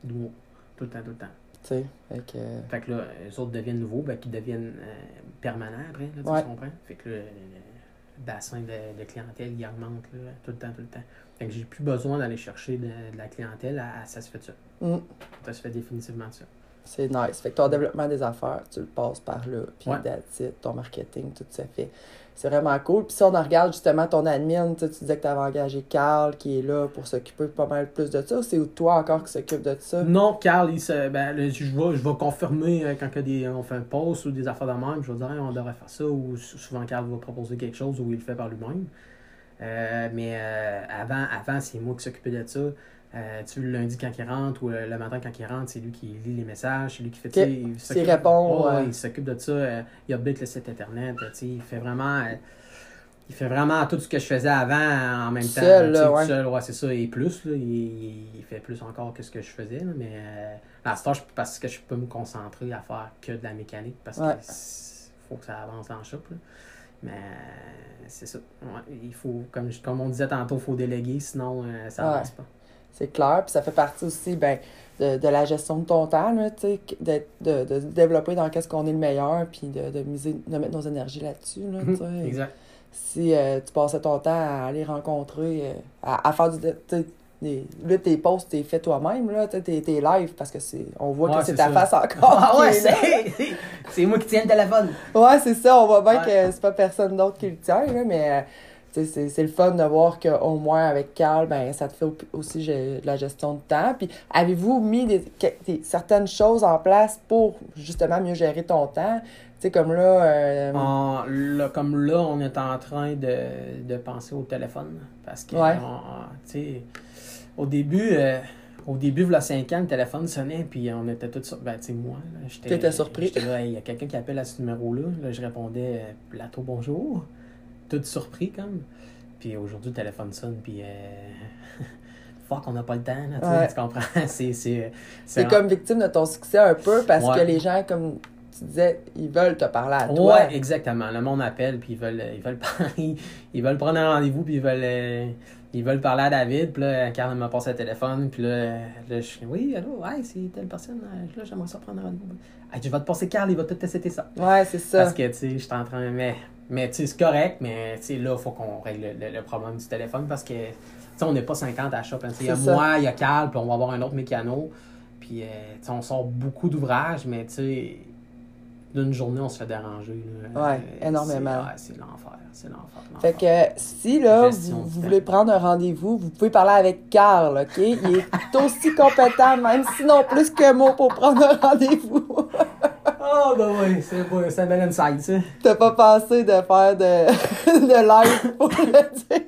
Nouveaux. Tout le temps, tout le temps. Fait que. Fait que là, les autres deviennent nouveaux, ben, qui deviennent euh, permanents après, là, tu Ouais. comprends? Fait que là, le, le bassin de, de clientèle, il augmente là, tout le temps, tout le temps. Fait que j'ai plus besoin d'aller chercher de, de la clientèle, à- à- ça se fait de ça. Mm. Ça se fait définitivement de ça. C'est nice. Fait que ton développement des affaires, tu le passes par là. Puis Ouais. that's it, ton marketing, tout ça fait. C'est vraiment cool. Puis si on regarde justement ton admin, tu sais, tu disais que tu avais engagé Carl qui est là pour s'occuper pas mal plus de ça. C'est toi encore qui s'occupe de ça? Non, Carl, il se, ben, je, vais, je confirmer euh, quand on fait un post ou des affaires de même. Je vais dire, on devrait faire ça. Ou sou- souvent, Carl va proposer quelque chose ou il le fait par lui-même. Euh, mais euh, avant, avant c'est moi qui s'occupais de ça. Euh, tu sais, le lundi quand il rentre ou euh, le matin quand il rentre, c'est lui qui lit les messages, c'est lui qui fait. sais, il répond, ouais. il s'occupe de ça. euh, il update le site internet. il fait vraiment. euh, il fait vraiment tout ce que je faisais avant en même Tout temps. seul, tout ouais. seul, ouais, c'est ça. Et plus, là, il, il- fait plus encore que ce que je faisais. là, mais à ce temps, je- parce que je peux me concentrer à faire que de la mécanique parce Ouais. c'est- faut que ça avance dans le shop. là. Mais c'est ça. Il faut, comme, comme on disait tantôt, il faut déléguer, sinon ça Ouais. avance pas. C'est clair. Puis ça fait partie aussi ben, de, de la gestion de ton temps, là, de, de, de développer dans qu'est-ce qu'on est le meilleur, puis de, de, miser, de mettre nos énergies là-dessus. Là, [LAUGHS] Exact. si euh, tu passais ton temps à aller rencontrer, euh, à, à faire du. des- là, tes posts, t'es fait toi-même, là, tes, tes lives, parce que c'est. On voit Ouais, que c'est ta ça. face encore. [LAUGHS] Ah ouais, c'est c'est moi qui tiens le téléphone. Ouais, c'est ça, on voit bien Ouais. que c'est pas personne d'autre qui le tient, là, mais euh, c'est le fun de voir qu'au moins avec Carl, ben, ça te fait au- aussi de la gestion de temps. Puis avez-vous mis des, que- des- certaines choses en place pour justement mieux gérer ton temps? Tu sais, comme là. euh, En- là, comme là, on est en train de, de penser au téléphone. Parce que, Ouais. on- on- tu sais, au début, euh, au début, il y a 5 ans, le téléphone sonnait, puis on était tous sur. Ben, tu sais, moi, j'étais. Surpris. J'étais là, Hey, il y a quelqu'un qui appelle à ce numéro-là. Là, je répondais, euh, plateau, bonjour. Tout surpris, comme. Puis aujourd'hui, le téléphone sonne, puis. Euh... [LAUGHS] Fuck, on n'a pas le temps, là, tu sais, Ouais. tu comprends? [LAUGHS] c'est. C'est c'est comme victime de ton succès un peu parce Ouais. que les gens, comme tu disais, ils veulent te parler à toi. Ouais, exactement. Le monde appelle, puis ils veulent, ils veulent, [LAUGHS] ils, ils veulent prendre un rendez-vous, puis ils veulent, euh, ils veulent parler à David. Puis là, Carl m'a passé le téléphone, puis là, là, je suis oui, allô, ouais, c'est telle personne, euh, là, j'aimerais ça prendre un rendez-vous. Hey, je vais te passer Carl, il va tout tester ça. Ouais, c'est ça. Parce que, tu sais, je suis en train, mais, mais c'est correct, mais, là, il faut qu'on règle le, le problème du téléphone, parce que, on n'est pas 50 à shop. hein. Il y a ça. moi, il y a Carl, puis on va avoir un autre mécano. Puis, euh, on sort beaucoup d'ouvrages, mais, tu sais, d'une journée, on se fait déranger. là. Ouais, Euh, énormément. c'est- Ouais, l'enfer. C'est l'enfer. Fait que si là, vous, voulez prendre un rendez-vous, vous pouvez parler avec Carl, OK? Il est aussi compétent, même sinon plus que moi, pour prendre un rendez-vous. [LAUGHS] Ah, ben oui, c'est bon, c'est un bel insight, ça. T'as pas pensé de faire de, [LAUGHS] de live pour le dire?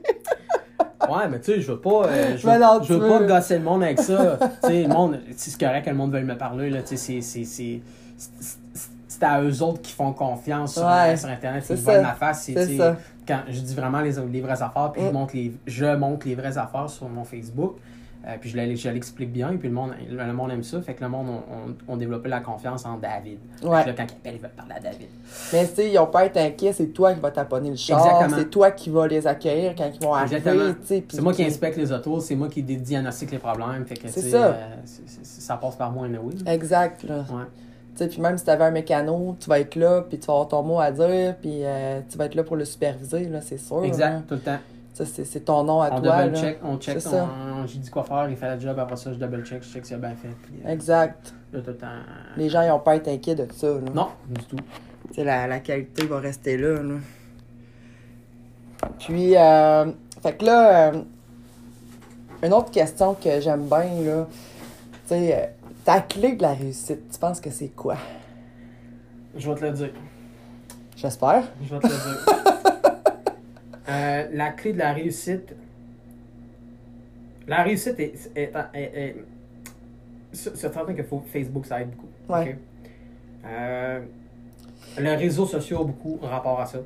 Ouais, mais tu sais, je veux pas, euh, je veux, non, je veux tu pas veux. gosser le monde avec ça. tu sais, le monde, c'est correct que le monde veuille me parler, là, tu sais, c'est, c'est, à eux autres qui font confiance sur, Ouais, sur Internet. Ils voient ma face. C'est. Quand je dis vraiment les, les vraies affaires, puis je, Mm. montre les, je montre les vraies affaires sur mon Facebook. Euh, puis je, l'explique bien, puis le monde, le monde aime ça. Fait que le monde on, on, on développé la confiance en David. Ouais. Puis là, quand ils appellent, ils veulent parler à David. Mais tu sais, ils ont pas à être inquiets, c'est toi qui vas taponner le char, Exactement. c'est toi qui vas les accueillir quand ils vont arriver, C'est moi qui inspecte les autos, c'est moi qui diagnostique les problèmes. Fait que, C'est ça. euh, ça passe par moi, là. Exact, là. Ouais. Tu sais, puis même si tu avais un mécano, tu vas être là, puis tu vas avoir ton mot à dire, puis euh, tu vas être là pour le superviser, là, c'est sûr. Exact, tout le temps. Ça, c'est ton nom à On toi, double check, on check, on- j'ai dit quoi faire, il fait le job, après ça je double check, je check s'il a bien fait. Puis, euh, Exact. là. Les gens, ils ont pas être inquiets de ça, là. Non, du tout. La, la qualité va rester là, là. Puis, euh, fait que là, euh, une autre question que j'aime bien, là, tu sais, euh, ta clé de la réussite, tu penses que c'est quoi? Je vais te le dire. J'espère. Je vais te le dire. [LAUGHS] Euh, la clé de la réussite. La réussite est. est, est, est- c'est certain que Facebook, ça aide beaucoup. Ouais. ok? Euh, le réseau social a beaucoup rapport à ça.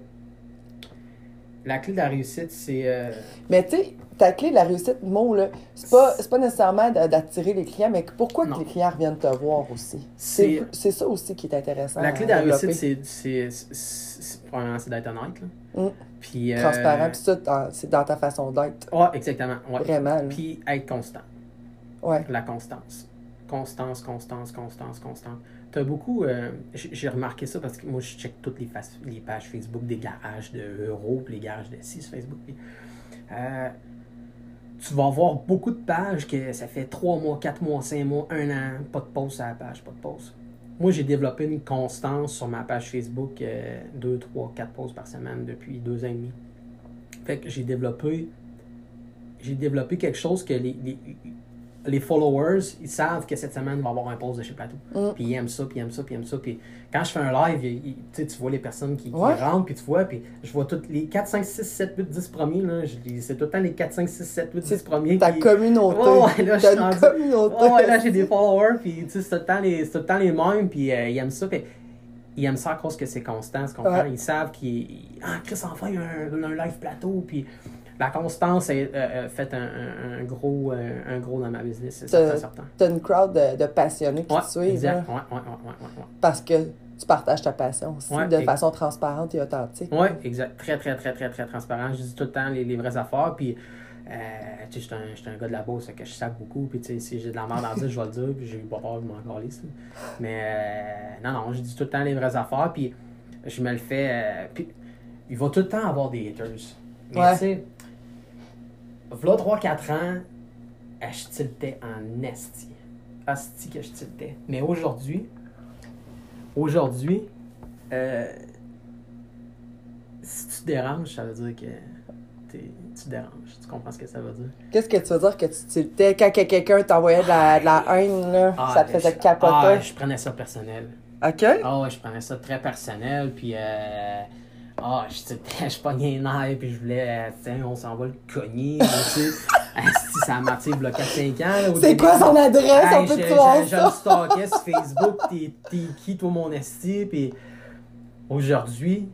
La clé de la réussite, c'est. euh, Mais tu sais, ta clé de la réussite, mot, là, c'est pas, c'est pas nécessairement d'a- d'attirer les clients, mais pourquoi que les clients reviennent te voir aussi? C'est- ça aussi qui est intéressant. la clé de la développer. réussite, c'est. c'est- d'être honnête. Là. Mm. Puis. euh, Transparent, puis ça, c'est dans ta façon d'être. Ouais, exactement. Ouais. Vraiment. Puis être constant. Ouais. La constance. Constance, constance, constance, constance. T'as beaucoup. euh, j'ai remarqué ça parce que moi, je check toutes les, pages Facebook des garages de Euro, puis les garages de 6 Facebook. euh, tu vas voir beaucoup de pages que ça fait 3 mois, 4 mois, 5 mois, 1 an, pas de pause sur la page, pas de pause. Moi, j'ai développé une constance sur ma page Facebook 2, 3, 4 pauses par semaine depuis 2 ans et demi. Fait que j'ai développé j'ai développé quelque chose que les, les followers, ils savent que cette semaine, il va y avoir un post de chez Plateau. Mm. Puis ils aiment ça, puis ils aiment ça, puis ils aiment ça. Puis quand je fais un live, tu vois les personnes qui, qui Ouais. rentrent, puis tu vois, puis je vois toutes les 4, 5, 6, 7, 8, 10 premiers. là, C'est tout le temps les 4, 5, 6, 7, 8, 10 premiers. Ta qui- communauté. Ouais, là, je une communauté. Ouais, ouais, là, j'ai des followers, puis tu sais, c'est tout le temps les, c'est tout le temps les mêmes, puis euh, ils aiment ça. Puis, ils aiment ça à cause que c'est constant, tu comprends? Ouais. Ils savent qu'ils. Ah, Chris, enfin, il y a un, un live plateau, puis la constance a euh, euh, fait un, un- un gros, euh, un gros dans ma business, c'est certain, certain. T'as une crowd de, de passionnés qui Ouais, te suivent, exact. là, Ouais, ouais, ouais, ouais, ouais, ouais. parce que tu partages ta passion aussi de façon transparente et authentique. Oui, exact. Très, très, très, très, très transparent. Je dis tout le temps les, les vraies affaires. Puis, euh, tu sais, je suis un, gars de la bourse, que je sac beaucoup. Puis, tu sais, si j'ai de la merde à dire, je vais le dire. Puis, j'ai pas peur de m'en ça. Mais, euh, non, non, je dis tout le temps les vraies affaires. Puis, je me le fais. puis, il va tout le temps avoir des haters. Mais, Ouais. tu sais, v'là 3-4 ans, euh, je tiltais en esti. Asti que je tiltais. Mais aujourd'hui, aujourd'hui, euh, si tu déranges, ça veut dire que t'es- tu déranges. Tu comprends ce que ça veut dire? Qu'est-ce que tu veux dire que tu tiltais quand que quelqu'un t'envoyait de la, de la haine, là, ça te faisait je- capoter? Ah, je prenais ça personnel. OK? Ah ouais, je prenais ça très personnel, puis euh, ah, je, tu sais, je pognais les nerfs, puis je voulais, euh, tiens, on s'en va le cogner, tu sais. [LAUGHS] Asti, ça m'a y a 4-5 ans. C'est quoi son adresse? On peut je, te voir je, je me ça? stalkais sur Facebook, t'es t'es qui, toi, mon esti, puis aujourd'hui,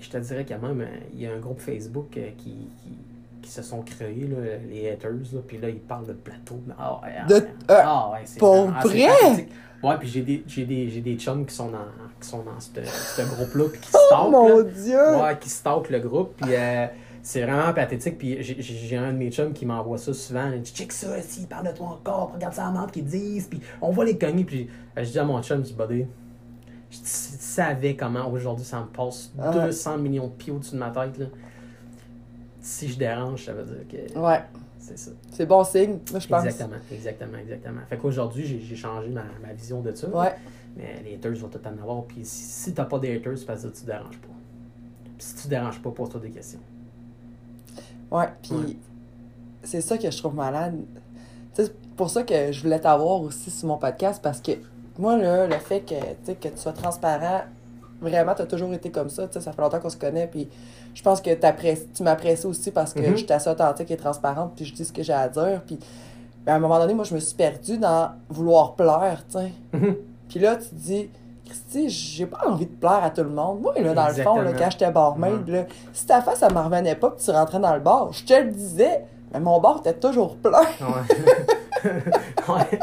je te dirais quand même, il y a un groupe Facebook euh, qui, qui, qui se sont créés, là, les haters, là, puis là, ils parlent de plateau. Ah, ouais, ah, De- euh, Ah, ouais, c'est pour ah, vrai? Ouais, puis j'ai des, j'ai des, j'ai des chums qui sont dans, qui sont dans ce groupe-là, puis qui [LAUGHS] Oh stalkent, mon là. Dieu! Ouais, qui stalk le groupe, puis euh, c'est vraiment pathétique. Puis j'ai- un de mes chums qui m'envoie ça souvent. Il dit Check ça, s'ils parlent de toi encore, regarde ça à menthe qu'ils disent, puis on va les cogner. Puis je dis à mon chum, je dis Buddy, je dis, si tu savais comment aujourd'hui ça me passe Ah. 200 millions de pieds au-dessus de ma tête, là. Si je dérange, ça veut dire que Ouais, c'est ça. c'est bon signe, moi, je pense. Exactement, exactement, exactement. Fait qu'aujourd'hui, j'ai j'ai changé ma, ma vision de ça. Ouais. Mais les haters vont tout en avoir. Puis si, si t'as pas de haters, c'est parce que tu te déranges pas. Puis si tu te déranges pas, pose-toi des questions. Ouais, puis Ouais. c'est ça que je trouve malade. Tu sais, C'est pour ça que je voulais t'avoir aussi sur mon podcast parce que moi, là, le fait que, tu que tu sois transparent, vraiment, tu as toujours été comme ça. tu sais, Ça fait longtemps qu'on se connaît. Puis je pense que t'apprécies- tu m'apprécies aussi parce que Mhm. je suis assez authentique et transparente. Puis je dis ce que j'ai à dire. Puis ben, à un moment donné, moi, je me suis perdue dans vouloir plaire. tu sais. Mhm. Puis là, tu te dis, Christy, j'ai pas envie de plaire à tout le monde. Moi, là, dans le fond, là, quand j'étais barmaid, là, si ta face, ça me revenait pas, puis tu rentrais dans le bar, je te le disais, mais mon bar était toujours plein. Ouais. [LAUGHS] ouais.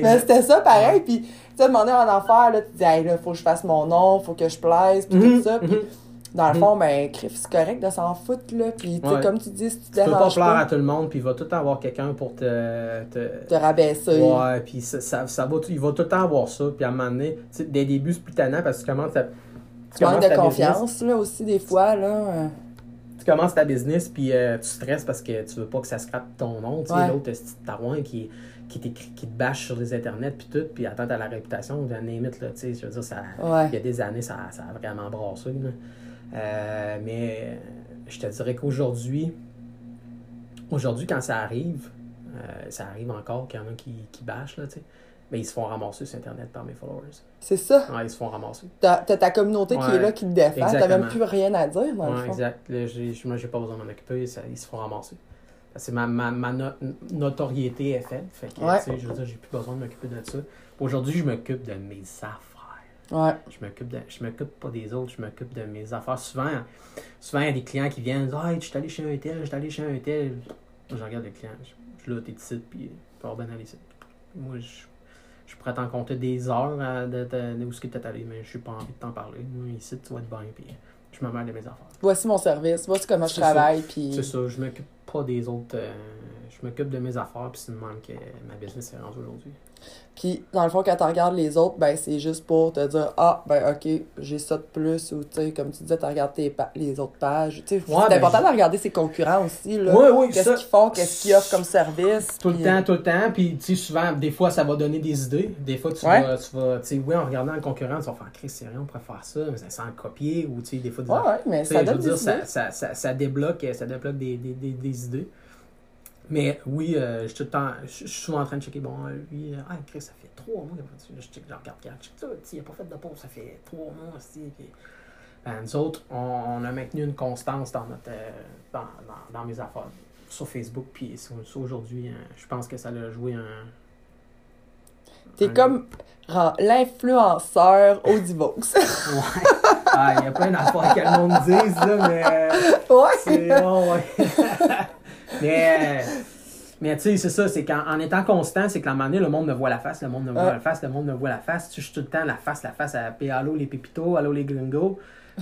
mais c'était ça pareil. Puis, tu sais, demander en affaire, là, tu dis, hey, là, faut que je fasse mon nom, faut que je plaise, puis Mhm, tout ça. Puis, mhm. Dans le fond, ben, c'est correct de s'en foutre, là. Puis, tu sais, Ouais. comme tu dis, si tu Tu peux pas plaire à tout le monde, puis il va tout le temps avoir quelqu'un pour te. te... te rabaisser. Ouais, puis ça, ça, ça va, tout- il va tout le temps avoir ça. Puis à un moment donné, tu sais, dès le début, c'est plus tannant parce que tu commences à. Tu manques de confiance, là, aussi, des fois, là. euh. tu commences ta business puis euh, tu stresses parce que tu veux pas que ça scrape ton nom. Tu Ouais. l'autre, c'est tarouin qui, qui, qui te bâche sur les internets puis tout, puis attends, t'as la réputation, de it, là, tu sais, je veux dire, ça, Ouais. il y a des années, ça, ça a vraiment brassé, là. Euh, mais je te dirais qu'aujourd'hui, aujourd'hui, quand ça arrive, euh, ça arrive encore qu'il y en a qui, qui bâchent, là, tu sais. Mais ils se font ramasser sur Internet par mes followers. C'est ça. Ouais, ils se font ramasser. T'as ta communauté qui est là, qui te défend. T'as même plus rien à dire, dans le fond. exact. Là, moi, j'ai pas besoin de m'en occuper, ça- ils se font ramasser. Que ma, ma, ma no- notoriété est faite. Fait que, Ouais. tu sais, je veux dire, j'ai plus besoin de m'occuper de ça. Aujourd'hui, je m'occupe de mes affaires. Ouais. Je m'occupe de, je m'occupe pas des autres, je m'occupe de mes affaires. Souvent, souvent, il y a des clients qui viennent dire Hey, je suis allé chez un tel, je suis allé chez un tel. Moi, je regarde le client, je, je suis là, t'es ici, puis tu vas bien aller ici. Moi, je, je suis à t'en compter des heures euh, de, de, de où est-ce que t'es allé, mais je n'ai pas envie de t'en parler. Moi, ici, tu vas être bien, puis je me mêle de mes affaires. Voici mon service. Voici comment je travaille. Puis... C'est ça, je m'occupe pas des autres. euh, je m'occupe de mes affaires, puis c'est de même que ma business est rendue aujourd'hui. Puis, dans le fond, quand tu regardes les autres, ben, c'est juste pour te dire, ah, ben, OK, j'ai ça de plus. Ou, tu sais, comme tu disais, tu regardes tes les autres pages. Tu sais, Ouais, c'est ben, important je- de regarder ses concurrents aussi, là. Oui, oui, Qu'est-ce ça- qu'ils font, qu'est-ce qu'ils offrent comme service. Tout le temps, tout le temps. Puis, tu sais, souvent, des fois, ça va donner des idées. Des fois, tu Ouais. vas, tu vas, tu sais, oui, en regardant le concurrent, tu vas faire, Chris, c'est rien, on pourrait faire ça, mais sans le copier. Ou, tu sais, des fois, des- Ouais, ouais, mais ça donne dire, des ça, idées. ça, ça, ça débloque, ça débloque des, des, des, des idées. Mais oui, euh, je suis tout le temps, je je suis souvent en train de checker, bon, euh, lui, euh, ah, Chris, ça fait trois mois qu'il a pas de- je check, je regarde, regarde, check ça, il a pas fait de pause, ça fait trois mois, aussi. Puis, ben, nous autres, on, on a maintenu une constance dans notre, euh, dans, dans, dans mes affaires sur Facebook, puis aujourd'hui, euh, je pense que ça a joué un. T'es comme l'influenceur au divorce. Ouais. Ah, il y a plein d'affaires que le monde dise, là, mais. [LAUGHS] ouais. C'est bon, ouais. [LAUGHS] mais, euh, mais tu sais, c'est ça, c'est qu'en en étant constant, c'est que la donné, le monde me voit la face, le monde me voit la face, le monde me voit la face. Tu je suis tout le temps la face, la face à puis allô les pépitos, allô les gringos.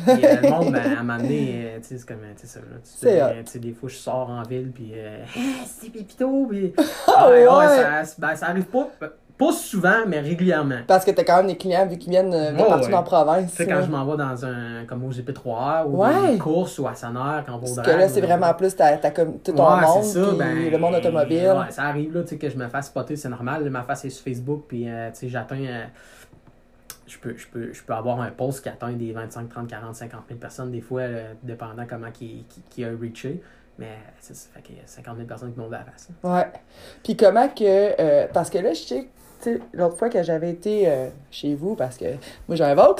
Et euh, le monde, ben, à un moment donné, euh, tu sais, c'est comme, tu sais, ça, là, tu sais, des fois, je sors en ville, puis, euh, [LAUGHS] [LAUGHS] Ah, c'est pépito, puis. Ouais, ouais, ouais. ça, ben, ça arrive pas, pas souvent, mais régulièrement. Parce que t'as quand même des clients, vu qu'ils viennent euh, de partout ouais. dans la province. Tu sais, quand je m'en vais dans un, comme au GP3R, ou Ouais. des courses, ou à Sonore, quand on va au Parce que là, c'est vraiment plus ta, ta, com- tout ton Ouais, monde, c'est ça, puis ben, le monde automobile. Ouais, ça arrive là, tu sais, que je me fasse spotter, c'est normal. Ma face est sur Facebook, puis euh, tu sais, j'atteins. euh, je peux, je, peux, je peux avoir un post qui atteint des 25, 30, 40, 50 000 personnes, des fois, euh, dépendant comment qui, qui, qui a reaché. Mais c'est ça fait qu'il y a 50 000 personnes qui m'ont vu la face. là. Ouais. Puis comment que. euh, parce que là, je sais, l'autre fois que j'avais été euh, chez vous, parce que moi j'ai un Vaux,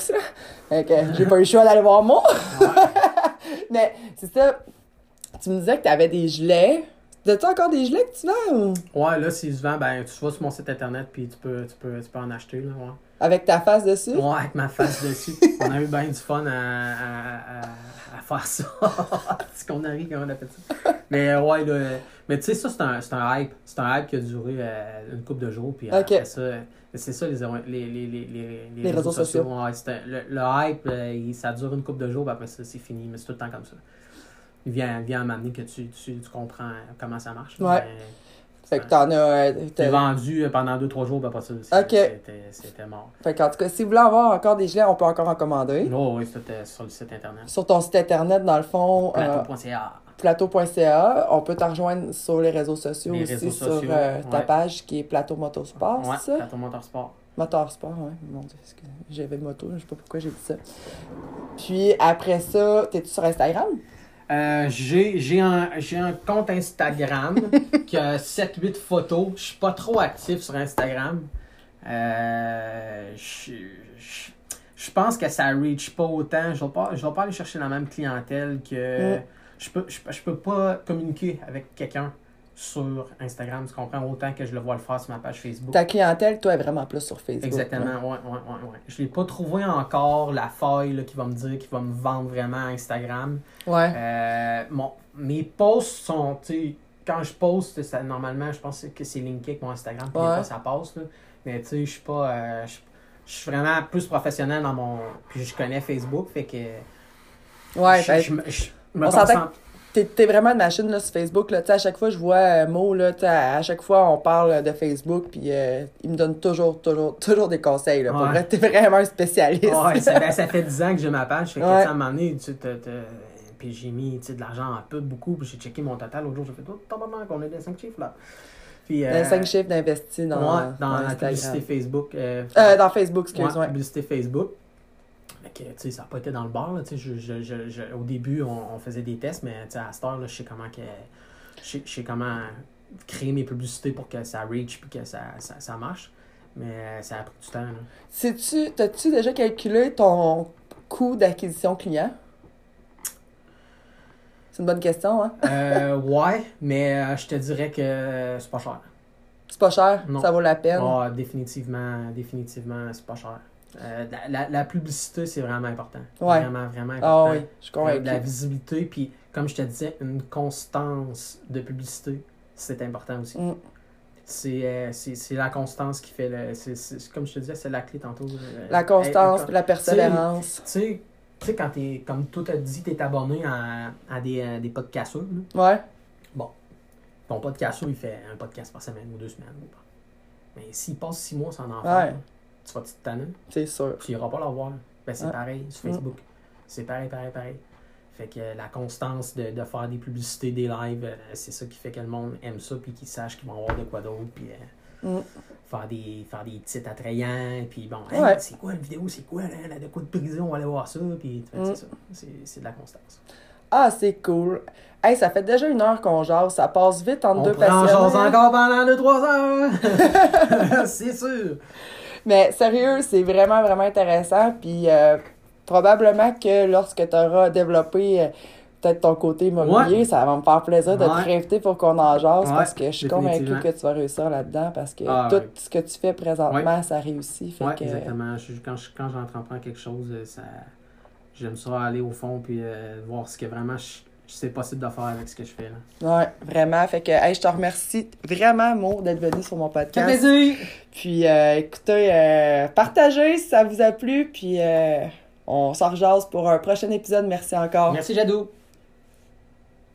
là. Que j'ai pas eu le choix d'aller voir moi. [LAUGHS] Mais c'est ça. Tu me disais que t'avais des gelets. As-tu encore des gelets que tu vends ou? Ouais, là, si je vends, ben, tu vas sur mon site internet, puis tu peux, tu peux, tu peux en acheter, là, ouais. Avec ta face dessus? Ouais, avec ma face dessus. [LAUGHS] On a eu bien du fun à, à, à, à faire ça. [LAUGHS] c'est qu'on arrive quand on a fait ça. Mais euh, ouais, là, mais tu sais, ça, c'est un, c'est un hype. C'est un hype qui a duré euh, une couple de jours. Puis après ça, euh, c'est ça, les, les, les, les, les, réseaux sociaux. Ouais, c'est un- le, le hype, euh, ça dure une couple de jours, puis après ça, c'est fini. Mais c'est tout le temps comme ça. Il vient, vient m'amener que tu, tu, tu comprends comment ça marche. Ouais. Mais Fait que t'en as. euh, t'as- vendu euh, pendant 2-3 jours, après ça, c'était mort. Fait qu'en tout cas, si vous voulez avoir encore des gelets, on peut encore en commander. Oh, oui, c'était sur le site internet. Sur ton site internet, dans le fond, euh, Plateau.ca. plateau.ca. On peut te rejoindre sur les réseaux sociaux Les aussi, réseaux sur sociaux, euh, ta ouais. page qui est Plateau Motosport, Ouais, ça? Plateau Motorsport. Motorsport, oui. Mon Dieu, que j'avais moto, je sais pas pourquoi j'ai dit ça. Puis après ça, t'es-tu sur Instagram? Euh, j'ai un, un compte Instagram [LAUGHS] qui a 7-8 photos. Je suis pas trop actif sur Instagram. Euh, je, pense que ça reach pas autant. Je vais pas, je vais pas aller chercher la même clientèle que. Mm. Je, peux, je, je peux pas communiquer avec quelqu'un sur Instagram, tu comprends, autant que je le vois le faire sur ma page Facebook. Ta clientèle, toi, est vraiment plus sur Facebook. Exactement, là. ouais, ouais, ouais. Je l'ai pas trouvé encore la faille là, qui va me dire, qui va me vendre vraiment à Instagram. Ouais. Euh, mes posts sont, tu sais, quand je poste, ça, normalement, je pense que c'est linké avec mon Instagram, puis des Ouais. fois ça passe, là. Mais tu sais, je suis pas. euh, je suis vraiment plus professionnel dans mon. Puis je connais Facebook, fait que. Ouais, je, ben, je me- je me on concentre- T'es, t'es vraiment une machine là, sur Facebook. Là. À chaque fois, je vois un mot, là, à à chaque fois, on parle de Facebook, puis euh, il me donne toujours, toujours, toujours des conseils. Là. Pour Ouais. vrai, t'es vraiment un spécialiste. Ouais, ça, ben, ça [LAUGHS] fait 10 ans que j'ai ma page. Fait que, Ouais. à un moment donné, tu t'as- t'as- puis j'ai mis de l'argent en peu, beaucoup. Puis j'ai checké mon total. L'autre jour, j'ai fait tout tabarnak, on est des 5 chiffres là. Puis, Dans euh, cinq chiffres d'investis dans, ouais, dans la Instagram. publicité Facebook. euh, Euh, dans Facebook, excuse-moi. publicité Facebook. Tu sais, ça n'a pas été dans le bar. Là, je, je, je, je- au début, on, on faisait des tests, mais à cette heure, là, je sais comment que. Je sais, comment créer mes publicités pour que ça reach puis que ça, ça, ça marche. Mais euh, ça a pris du temps. Sais-tu, t'as-tu déjà calculé ton coût d'acquisition client? C'est une bonne question, hein? Euh, ouais, mais euh, je te dirais que c'est pas cher. C'est pas cher, Non. ça vaut la peine? Ah, définitivement, définitivement, c'est pas cher. Euh, la, la, publicité, c'est vraiment important. Ouais. Vraiment, vraiment Ah important. oui, je suis Euh, la visibilité, puis comme je te disais, une constance de publicité, c'est important aussi. Mm. C'est euh, c'est- la constance qui fait le. c'est- c'est- comme je te disais, c'est la clé tantôt. euh, La constance, la persévérance. Tu sais, tu sais, quand t'es, comme tout a dit, t'es abonné à, à des, à des podcasts. Ouais. Ton podcast, il fait un podcast par semaine ou deux semaines. ou pas. Mais s'il passe six mois sans en Ouais. Tu vas te tanner. C'est sûr. Tu n'iras pas la voir. Ben, c'est pareil sur. Facebook. C'est pareil, pareil, pareil. Fait que la constance de, de faire des publicités, des lives, euh, c'est ça qui fait que le monde aime ça, puis qu'ils sachent qu'ils vont avoir de quoi d'autre, puis euh, Mm. faire, des, faire des titres attrayants, puis bon, Hey, Ouais. c'est quoi une vidéo, c'est quoi, là, là, de quoi de prison, on va aller voir ça, puis que Mm. c'est ça. C'est, c'est de la constance. Ah, c'est cool. Hey, ça fait déjà une heure qu'on jase. Ça passe vite entre On deux en passionnés. jase encore pendant 2-3 heures! [LAUGHS] [LAUGHS] c'est sûr! Mais sérieux, c'est vraiment, vraiment intéressant. Puis euh, probablement que lorsque tu auras développé euh, peut-être ton côté immobilier, Ouais. ça va me faire plaisir de te réinviter pour qu'on en jase Ouais, parce que je suis convaincue que tu vas réussir là-dedans parce que Ah, tout ce que tu fais présentement, ça réussit. Fait que, exactement. Je- quand je- quand j'entreprends quelque chose, euh, ça, j'aime ça aller au fond puis euh, voir ce que vraiment je- c'est possible de faire avec ce que je fais. Là. Ouais, vraiment. Fait que, hey, je te remercie vraiment, Maud, d'être venu sur mon Ça podcast. plaisir! Puis, euh, écoutez, euh, partagez si ça vous a plu. Puis, euh, on s'en rejase pour un prochain épisode. Merci encore. Merci Jadou!